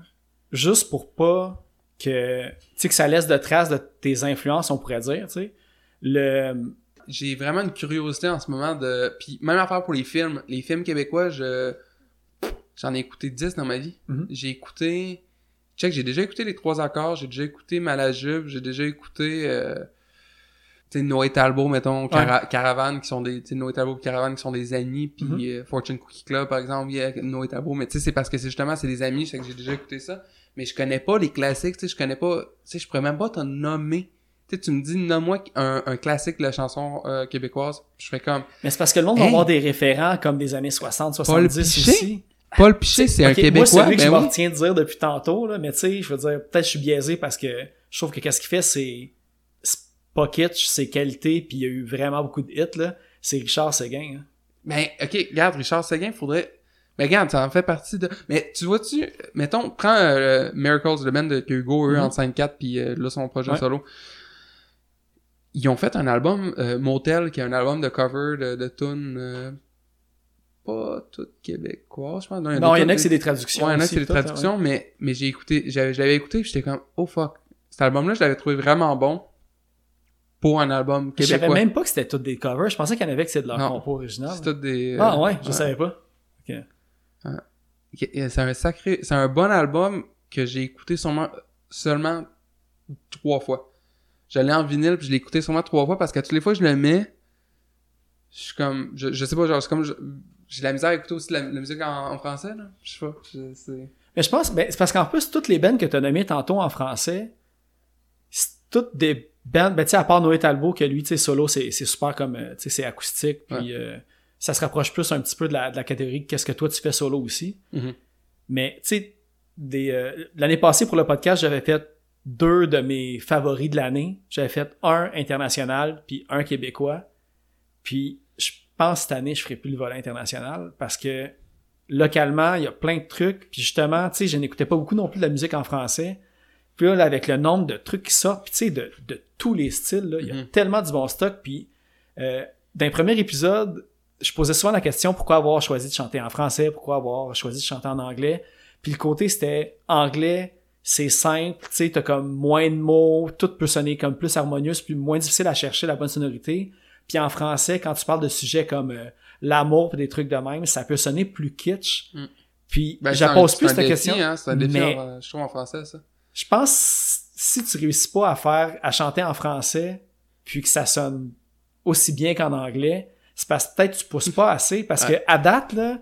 juste pour pas que, tu sais, que ça laisse de traces de tes influences, on pourrait dire, tu sais. Le, j'ai vraiment une curiosité en ce moment de puis même affaire pour les films les films québécois je j'en ai écouté 10 dans ma vie Mhm. j'ai écouté check j'ai déjà écouté les trois accords j'ai déjà écouté Malajube j'ai déjà écouté euh, sais Noé Talbot mettons Cara- Caravane qui sont des tu sais Noé Talbot et Caravane qui sont des amis puis Mhm. euh, Fortune Cookie Club par exemple il y a Noé Talbot mais tu sais c'est parce que c'est justement c'est des amis c'est que j'ai déjà écouté ça mais je connais pas les classiques tu sais je connais pas tu sais je pourrais même pas te nommer tu sais, tu me dis, nomme-moi un, un classique de la chanson euh, québécoise. Je fais comme, mais c'est parce que le monde va avoir des référents comme des années 60, 70 Pichet? aussi. Paul Piché, c'est un Québécois, Moi, celui que ben je me oui. retiens de dire depuis tantôt, là, mais tu sais, je veux dire, peut-être je suis biaisé parce que je trouve que qu'est-ce qu'il fait, c'est c'est pas kitsch, c'est qualité, puis il y a eu vraiment beaucoup de hits, là. C'est Richard Seguin, hein. Ben, ok, regarde, Richard Seguin, faudrait... Ben, regarde, ça en fait partie de... Mais tu vois-tu, mettons, prends euh, Miracles, le band que Hugo a eu Mhm. en 5-4, puis euh, là, son projet Ouais. solo. ils ont fait un album, euh, Motel, qui est un album de cover de, de tunes, euh, pas toutes québécois, je pense. Non, il y en a que c'est des traductions. Ouais, il y en a qui c'est des tout, traductions, mais, mais j'ai écouté, j'avais, je l'avais écouté, j'étais comme, oh fuck. Cet album-là, je l'avais trouvé vraiment bon pour un album Je savais québécois. même pas que c'était toutes des covers. Je pensais qu'il y en avait que c'est de leur Non. compo original. C'est tout des... Ah euh, ouais, je savais pas. Ok, C'est un sacré, c'est un bon album que j'ai écouté sûrement, seulement trois fois. J'allais en vinyle puis je l'ai écouté sûrement trois fois parce que toutes les fois que je le mets, je suis comme, je, je sais pas, genre, c'est comme, j'ai la misère à écouter aussi la, la musique en, en français, là. Je sais pas, je-. Mais je pense, ben, c'est parce qu'en plus, toutes les bands que tu as nommées tantôt en français, c'est toutes des bands, ben, tu sais, à part Noé Talbot, que lui, tu sais, solo, c'est c'est super comme, euh, tu sais, c'est acoustique, puis euh, ça se rapproche plus un petit peu de la, de la catégorie qu'est-ce que toi tu fais solo aussi. Mhm. Mais, tu sais, des, euh, l'année passée pour le podcast, j'avais fait deux de mes favoris de l'année. J'avais fait un international, puis un québécois. Puis, je pense cette année, je ferai plus le volet international parce que localement, il y a plein de trucs. Puis justement, tu sais, je n'écoutais pas beaucoup non plus de la musique en français. Puis là, avec le nombre de trucs qui sortent, puis tu sais, de, de tous les styles, là, il y a Mhm. tellement du bon stock. Puis euh, d'un premier épisode, je posais souvent la question pourquoi avoir choisi de chanter en français, pourquoi avoir choisi de chanter en anglais? Puis le côté, c'était anglais, c'est simple, tu sais, t'as comme moins de mots, tout peut sonner comme plus harmonieux, plus moins difficile à chercher la bonne sonorité. Puis en français, quand tu parles de sujets comme euh, l'amour des trucs de même, ça peut sonner plus kitsch. Mm. Puis Ben, je pose plus cette défi, question. Hein, c'est un défi, mais- en- je trouve, en français, ça. Je pense si tu réussis pas à faire à chanter en français puis que ça sonne aussi bien qu'en anglais, c'est parce que peut-être tu pousses pas assez parce que à date là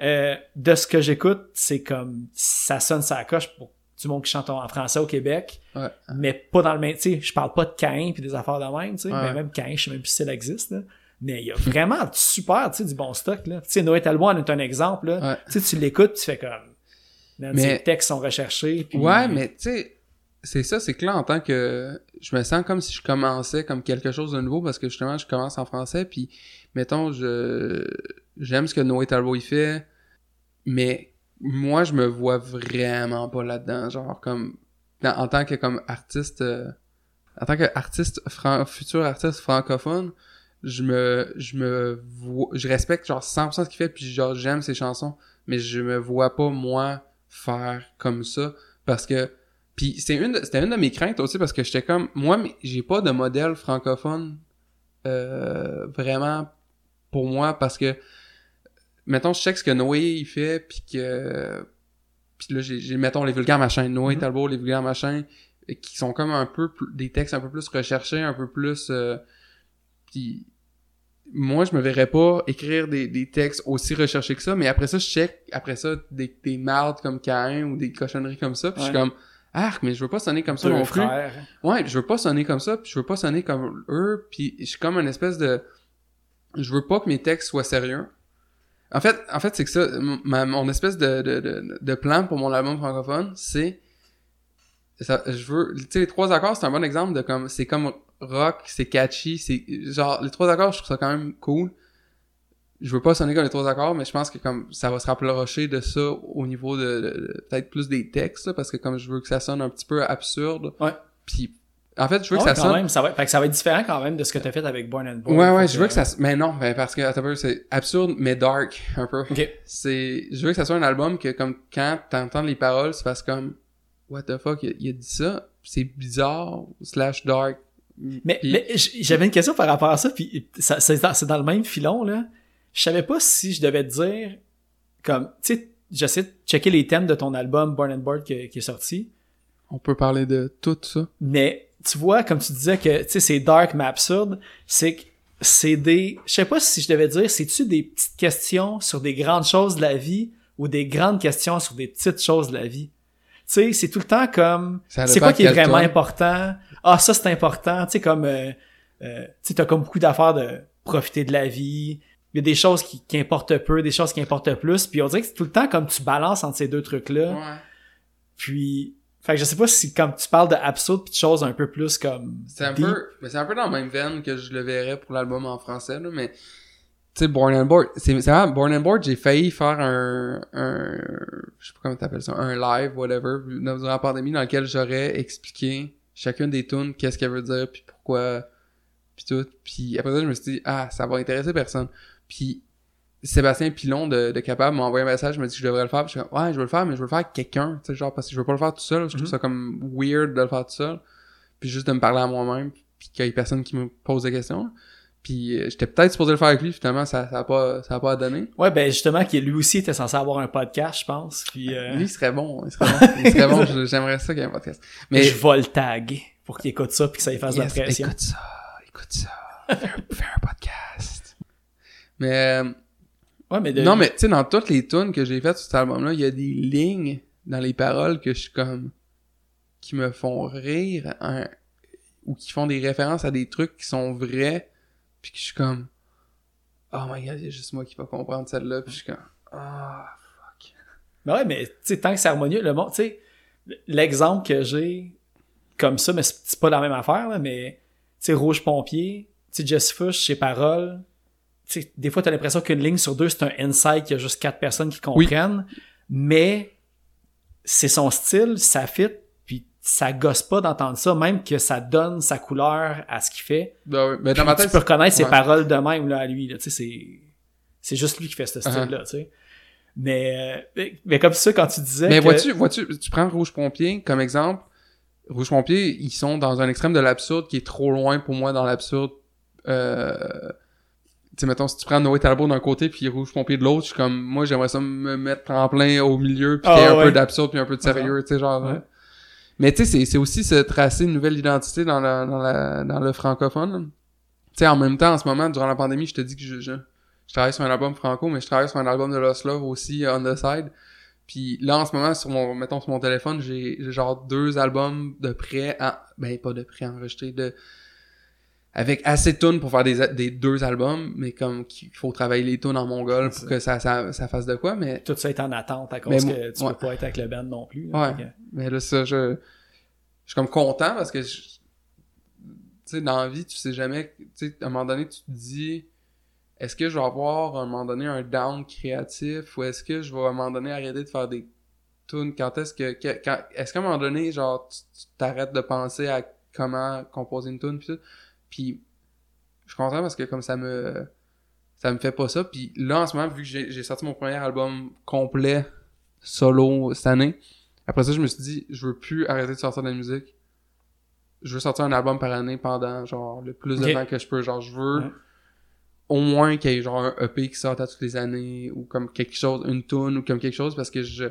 euh, de ce que j'écoute, c'est comme ça sonne ça coche pour du monde qui chante en français au Québec, Ouais. mais pas dans le même, tu sais, je parle pas de Cain puis des affaires de même, tu sais, Ouais. mais même Cain, je sais même plus si ça existe là. Mais il y a vraiment du super, tu sais, du bon stock là. Tu sais, Noé Talbot en est un exemple là. Ouais. Tu sais, tu l'écoutes, tu fais comme Mais- ces textes sont recherchés puis Ouais, mais tu sais, c'est ça, c'est que là, en tant que... Je me sens comme si je commençais comme quelque chose de nouveau parce que justement, je commence en français, puis mettons, je j'aime ce que Noé Talbot il fait, mais moi, je me vois vraiment pas là-dedans, genre comme... dans- en tant que comme artiste... euh, en tant qu'artiste, fran- futur artiste francophone, je me, je me vois, je respecte genre 100% ce qu'il fait, puis genre j'aime ses chansons, mais je me vois pas moi faire comme ça parce que puis c'est une c'était une de mes craintes aussi parce que j'étais comme moi j'ai pas de modèle francophone euh, vraiment pour moi parce que mettons je sais ce que Noé il fait puis que puis là j'ai mettons les vulgaires machins Noé Mhm. Talbot les vulgaires machins qui sont comme un peu plus- des textes un peu plus recherchés un peu plus euh, puis moi je me verrais pas écrire des, des textes aussi recherchés que ça mais après ça je check après ça des, des mardes comme Cain ou des cochonneries comme ça puis je suis comme arc mais je veux pas sonner comme ça non plus frères. Ouais, je veux pas sonner comme ça, puis je veux pas sonner comme eux, puis je suis comme une espèce de... Je veux pas que mes textes soient sérieux. En fait, en fait c'est que ça, ma, mon espèce de, de, de, de plan pour mon album francophone, c'est... ça- je veux... Tu sais, les trois accords, c'est un bon exemple de comme... C'est comme rock, c'est catchy, c'est... Genre, les trois accords, je trouve ça quand même cool. Je veux pas sonner comme les trois accords, mais je pense que comme ça va se rapprocher de ça au niveau de, de- de- peut-être plus des textes, là, parce que comme je veux que ça sonne un petit peu absurde. Ouais. Puis en fait, je veux Ah que ouais, ça quand sonne. même, ça va, fait que ça va être différent quand même de ce que t'as fait avec Born and Born. Ouais, ouais, je veux que ça. Mais non, ben, parce que attends c'est absurde mais dark un peu. Ok. C'est, je veux que ça soit un album que comme quand t'entends les paroles, c'est parce comme what the fuck, il a, il a dit ça, c'est bizarre slash dark. Mais, Puis- mais j'avais une question par rapport à ça, puis ça, c'est, dans, le même filon, là. Je savais pas si je devais te dire, comme, tu sais, j'essaie de checker les thèmes de ton album Born and Board qui, qui est sorti, On peut parler de tout ça. mais tu vois, comme tu disais que, tu sais, c'est dark mais absurde, c'est que c'est des, je sais pas si je devais dire, c'est-tu des petites questions sur des grandes choses de la vie ou des grandes questions sur des petites choses de la vie? Tu sais, c'est tout le temps comme, c'est quoi qui est vraiment important? Ah, ça c'est important, tu sais, comme, euh, euh, tu t'as comme beaucoup d'affaires de profiter de la vie. Il y a des choses qui, qui importent peu, des choses qui importent plus, puis on dirait que c'est tout le temps comme tu balances entre ces deux trucs-là. Ouais. Puis, fait que je sais pas si comme tu parles de absurde puis de choses un peu plus comme C'est un deep. peu, mais c'est un peu dans la même veine que je le verrais pour l'album en français, là, mais, tu sais, Born and Board, c'est, c'est vrai, Born and Board, j'ai failli faire un, un, je sais pas comment t'appelles ça, un live, whatever, durant la pandémie, dans lequel j'aurais expliqué chacune des tunes, qu'est-ce qu'elle veut dire, puis pourquoi, puis tout. Puis après ça, je me suis dit, ah, ça va intéresser personne. Puis Sébastien Pilon de, de Capable m'a envoyé un message, m'a dit que je devrais le faire. Puis je suis comme, ouais, je veux le faire, mais je veux le faire avec quelqu'un. Tu sais, genre, parce que je veux pas le faire tout seul. Je trouve Mhm. ça comme weird de le faire tout seul. Puis juste de me parler à moi-même, puis qu'il y ait personne qui me pose des questions. Puis euh, j'étais peut-être supposé le faire avec lui, finalement, ça, ça a pas, ça a pas donné. Ouais, ben justement, qui lui aussi était censé avoir un podcast, je pense. Puis euh, Lui, il serait bon. Il serait bon. Il serait bon. J'aimerais ça qu'il y ait un podcast. mais je vais le taguer pour qu'il écoute ça puis que ça lui fasse Yes, de la pression. Écoute ça, écoute ça. Fais un, fais un podcast. Mais, euh, Ouais, mais de- non, mais tu sais, dans toutes les tunes que j'ai faites sur cet album-là, il y a des lignes dans les paroles que je suis comme. qui me font rire, hein, ou qui font des références à des trucs qui sont vrais, puis que je suis comme. Oh my god, il y a juste moi qui va comprendre celle-là, puis je suis comme. Ah. Ben ouais, mais tu sais, tant que c'est harmonieux, le monde, tu sais, l'exemple que j'ai comme ça, mais c'est pas la même affaire, là, mais tu sais, Rouge Pompier, tu sais, Jesse Fush, ses paroles, tu sais, des fois, t'as l'impression qu'une ligne sur deux, c'est un insight qu'il y a juste quatre personnes qui comprennent, mais c'est son style, ça fit, ça gosse pas d'entendre ça, même que ça donne sa couleur à ce qu'il fait. Ben ouais, ben dans ma tu tête. peux reconnaître ses ouais. paroles de même là, à lui. Là, tu sais, c'est, c'est juste lui qui fait ce Uh-huh. style-là. tu sais. Mais, euh, mais, mais comme ça, quand tu disais. Mais que- vois-tu, vois-tu, tu prends Rouge Pompier comme exemple. Rouge Pompier, ils sont dans un extrême de l'absurde qui est trop loin pour moi dans l'absurde. Euh... Tu sais, mettons, si tu prends Noé Talbot d'un côté puis Rouge Pompier de l'autre, je suis comme, moi, j'aimerais ça me mettre en plein au milieu puis Ah, qu'il y ait un ouais. peu d'absurde puis un peu de sérieux, tu sais, genre. Ouais. Mais tu sais, c'est- aussi se tracer une nouvelle identité dans, la, dans, la, dans le francophone. Tu sais, en même temps, en ce moment, durant la pandémie, je te dis que je, je, travaille sur un album franco, mais je travaille sur un album de Lost Love aussi, euh, on the side. Puis là, en ce moment, sur mon, mettons, sur mon téléphone, j'ai genre deux albums de prêt à, ben, pas de prêt enregistré, de, avec assez de tunes pour faire des, des deux albums, mais comme qu'il faut travailler les tunes en mongol pour que ça, ça, ça fasse de quoi, mais, tout ça est en attente à cause Mais que tu ouais. peux pas être avec le band non plus. là. Ouais. Que- mais là, ça, je, je suis comme content parce que, je- tu sais, dans la vie, tu sais jamais, tu sais, à un moment donné, tu te dis, est-ce que je vais avoir, à un moment donné, un down créatif ou est-ce que je vais, à un moment donné, arrêter de faire des tunes? Quand est-ce que, quand, est-ce qu'à un moment donné, genre, tu tu t'arrêtes de penser à comment composer une tune pis tout? Puis, je suis content parce que comme ça me, ça me fait pas ça. Puis là, en ce moment, vu que j'ai sorti mon premier album complet solo cette année, après ça, je me suis dit, je veux plus arrêter de sortir de la musique. Je veux sortir un album par année pendant, genre, le plus de temps que je peux. Genre, je veux au moins qu'il y ait, genre, un EP qui sorte à toutes les années, ou comme quelque chose, une tune, ou comme quelque chose, parce que je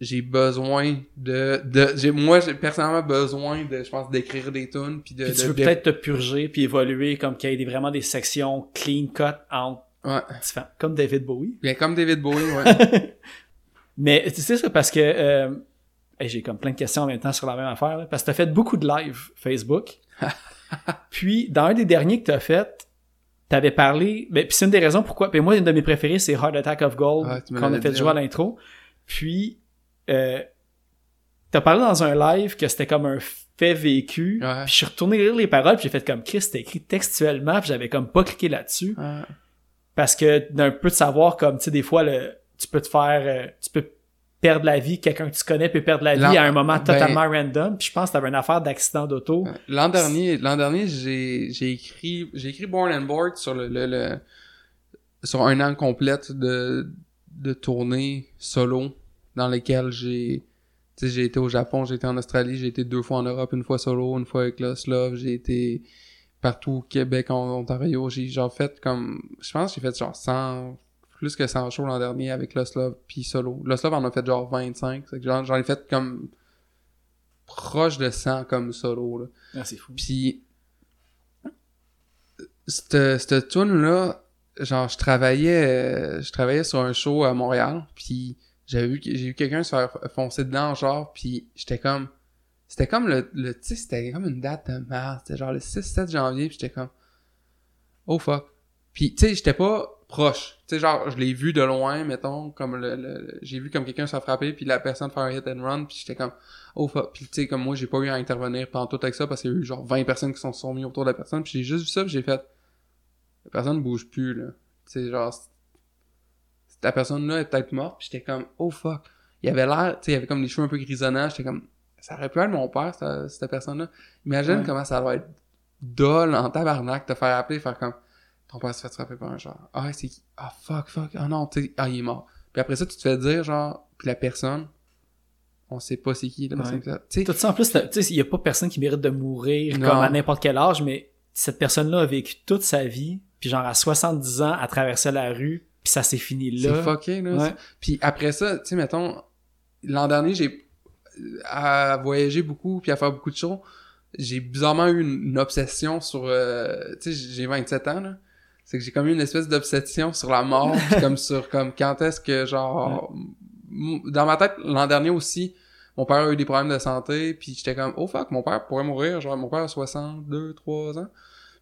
j'ai besoin de, de j'ai moi j'ai personnellement besoin de je pense d'écrire des tunes puis de, Puis tu de- veux de- peut-être te purger puis évoluer comme qu'il y ait des- vraiment des sections clean cut entre ouais. Comme David Bowie. bien comme David Bowie ouais Mais tu sais ça parce que euh, j'ai comme plein de questions en même temps sur la même affaire. là, parce que t'as fait beaucoup de live Facebook. puis dans un des derniers que t'as fait, t'avais parlé. Ben, puis c'est une des raisons pourquoi. Puis moi, une de mes préférées, c'est Heart Attack of Gold me qu'on a fait jouer à l'intro. Puis euh, t'as parlé dans un live que c'était comme un fait vécu. Ouais. Puis je suis retourné lire les paroles, puis j'ai fait comme Chris, c'était écrit textuellement, puis j'avais comme pas cliqué là-dessus Ouais. parce que d'un peu de savoir comme tu sais des fois le tu peux te faire euh, tu peux perdre la vie quelqu'un que tu connais peut perdre la vie à un moment ben- totalement random puis je pense que t'avais une affaire d'accident d'auto L'an dernier, l'an dernier, j'ai, j'ai écrit, j'ai écrit Born and Board sur le, le, le- sur un an complète de, de tournées solo dans lesquelles j'ai, tu sais, j'ai été au Japon, j'ai été en Australie, j'ai été deux fois en Europe, une fois solo, une fois avec Lost Love, j'ai été partout au Québec, en Ontario, j'ai genre fait comme, je pense que j'ai fait genre 100, plus que 100 shows l'an dernier avec Lost Love puis solo. Lost Love en a fait genre 25, c'est que genre, j'en ai fait comme proche de 100 comme solo, là. Ah, c'est fou Puis cette cette tune là, genre je travaillais je travaillais sur un show à Montréal, puis j'avais vu j'ai vu quelqu'un se faire foncer dedans genre puis j'étais comme c'était comme le le tu sais c'était comme une date de mars, c'était genre le 6 7 janvier, puis j'étais comme oh fuck. Puis tu sais j'étais pas proche. Tu sais genre je l'ai vu de loin mettons comme le, le- j'ai vu comme quelqu'un se faire frapper puis la personne faire un hit and run, puis j'étais comme oh fuck. Puis tu sais comme moi j'ai pas eu à intervenir pendant tout avec ça parce qu'il y a eu genre 20 personnes qui sont, sont mis autour de la personne, puis j'ai juste vu ça, j'ai fait la personne bouge plus là. Tu sais genre la personne là est peut-être morte, puis j'étais comme oh fuck. Il avait l'air, tu sais, il avait comme les cheveux un peu grisonnants, j'étais comme ça aurait pu être mon père cette, cette personne là. Imagine Ouais. comment ça doit être dole en tabarnak te faire appeler, faire comme ton père s'est fait frapper par un genre. Ah, c'est qui? Ah, fuck, fuck. Ah non, tu sais, ah, il est mort. Puis après ça, tu te fais dire, genre, puis la personne, on sait pas c'est qui, la personne Ouais. Tout ça en plus, tu sais, il y a pas personne qui mérite de mourir Non. comme à n'importe quel âge, mais cette personne-là a vécu toute sa vie, puis genre à 70 ans, à traverser la rue, puis ça s'est fini là. c'est fucké, là. Ouais. Puis après ça, tu sais, mettons, l'an dernier, j'ai à voyager beaucoup puis à faire beaucoup de shows, j'ai bizarrement eu une, une obsession sur... euh, tu sais, j'ai 27 ans, là. C'est que j'ai comme eu une espèce d'obsession sur la mort, puis comme sur comme quand est-ce que, genre... Dans ma tête, l'an dernier aussi, mon père a eu des problèmes de santé, puis j'étais comme, oh fuck, mon père pourrait mourir. Genre, mon père a 62, 3 ans.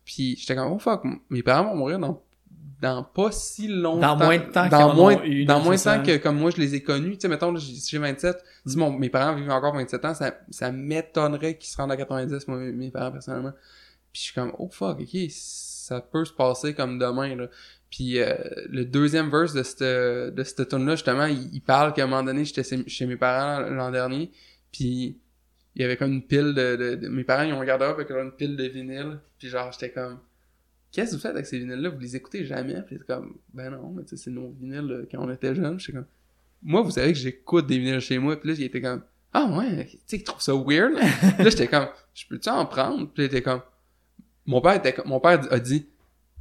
Puis j'étais comme, oh fuck, mes parents vont mourir dans, dans pas si longtemps. Dans moins de temps dans moins, eu, Dans moins de temps que comme moi je les ai connus. Tu sais, mettons, là, j'ai- si j'ai 27, si Mm. mon, mes parents vivent encore 27 ans, ça, ça m'étonnerait qu'ils se rendent à 90, moi, mes, parents, personnellement. Puis je suis comme, oh fuck, ok, ça peut se passer comme demain, là. Puis euh, le deuxième verse de cette, de cette tune là justement, il, il parle qu'à un moment donné, j'étais chez, mes parents l'an dernier, puis il y avait comme une pile de, de, de- Mes parents, ils ont regardé avec une pile de vinyles, puis genre, j'étais comme... Qu'est-ce que vous faites avec ces vinyles-là? Vous les écoutez jamais? Puis c'est comme, ben non, mais tu sais, c'est nos vinyles euh, quand on était jeunes. J'étais comme, moi, vous savez que j'écoute des vinyles chez moi. Puis là, il était comme, ah ouais, tu sais, il trouve ça weird. Puis là, j'étais comme, je peux-tu en prendre? Puis là, il était comme, mon père était comme- mon père a dit,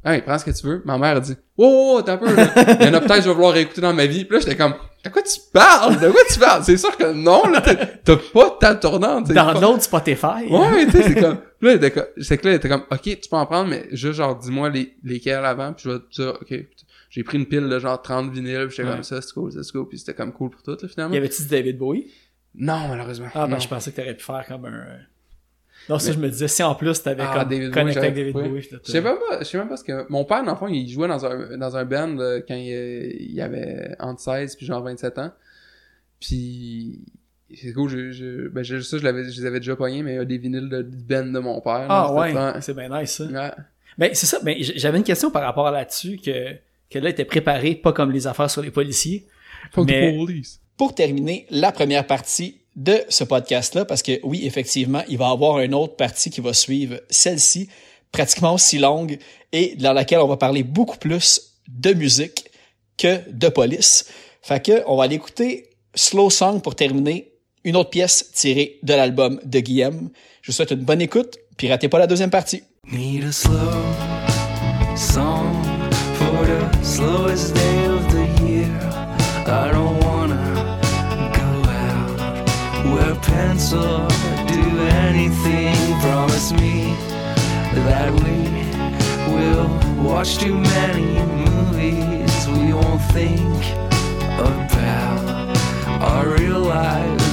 hey, prends ce que tu veux. Ma mère a dit, wow, wow, t'as un peu, là. Il y en a peut-être que je vais vouloir écouter dans ma vie. Puis là, j'étais comme, de quoi tu parles? De quoi tu parles? C'est sûr que non, là, t'as pas de table tournante. c'est Dans pas- l'autre Spotify. Ouais, tu sais, c'est comme. Là, c'est que là, était comme, ok, tu peux en prendre, mais juste genre, dis-moi les, lesquels avant, puis je vais te dire, ok. J'ai pris une pile de genre 30 vinyles, puis j'étais Ouais. comme ça, c'est cool, c'est cool, puis c'était comme cool pour tout, là, Y finalement. avait-tu du David Bowie? Non, malheureusement. Ah, ben, non. je pensais que t'aurais pu faire comme un. Euh, Non, ça, Mais- je me disais, si en plus t'avais Ah, comme connecté avec David. Bowie, je Je sais même pas, je sais même pas ce que, mon père, dans le fond, il jouait dans un, dans un band, euh, quand il, il avait entre 16 puis genre 27 ans. Puis, c'est cool, je, je, ben, je, ça, je l'avais, je les avais déjà pognés, mais il y a des vinyles de, du band de mon père. Ah, là, ouais, c'est bien nice, ça. ouais. Ben, c'est ça. Ben, j'avais une question par rapport à là-dessus que, que là était préparé, pas comme les affaires sur les policiers. Fuck the Mais- police. pour terminer la première partie de ce podcast-là, parce que oui, effectivement, il va y avoir une autre partie qui va suivre celle-ci, pratiquement aussi longue, et dans laquelle on va parler beaucoup plus de musique que de police. Fait que on va aller écouter Slow Song pour terminer, une autre pièce tirée de l'album de Guillaume. Je vous souhaite une bonne écoute, puis ratez pas la deuxième partie. Pencil, do anything. Promise me that we will watch too many movies we won't think about our real lives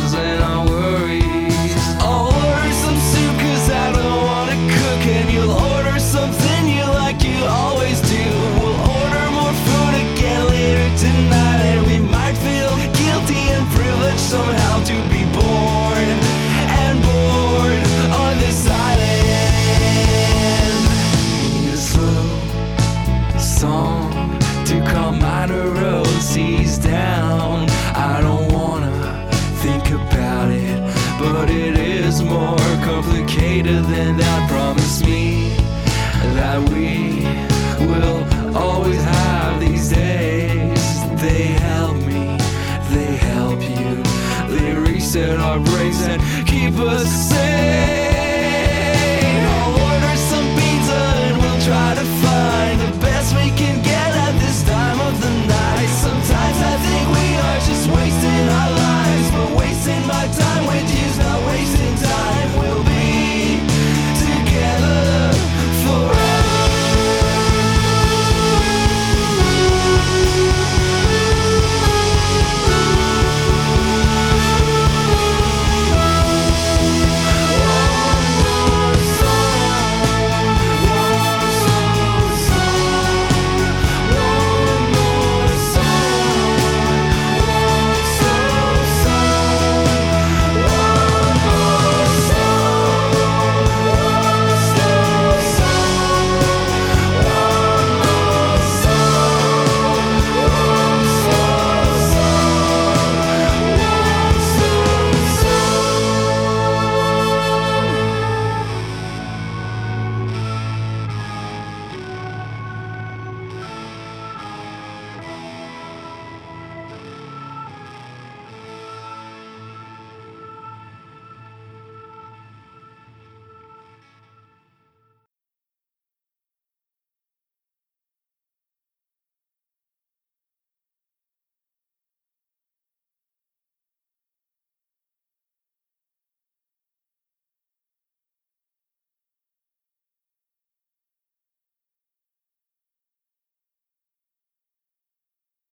and our brains and keep us safe.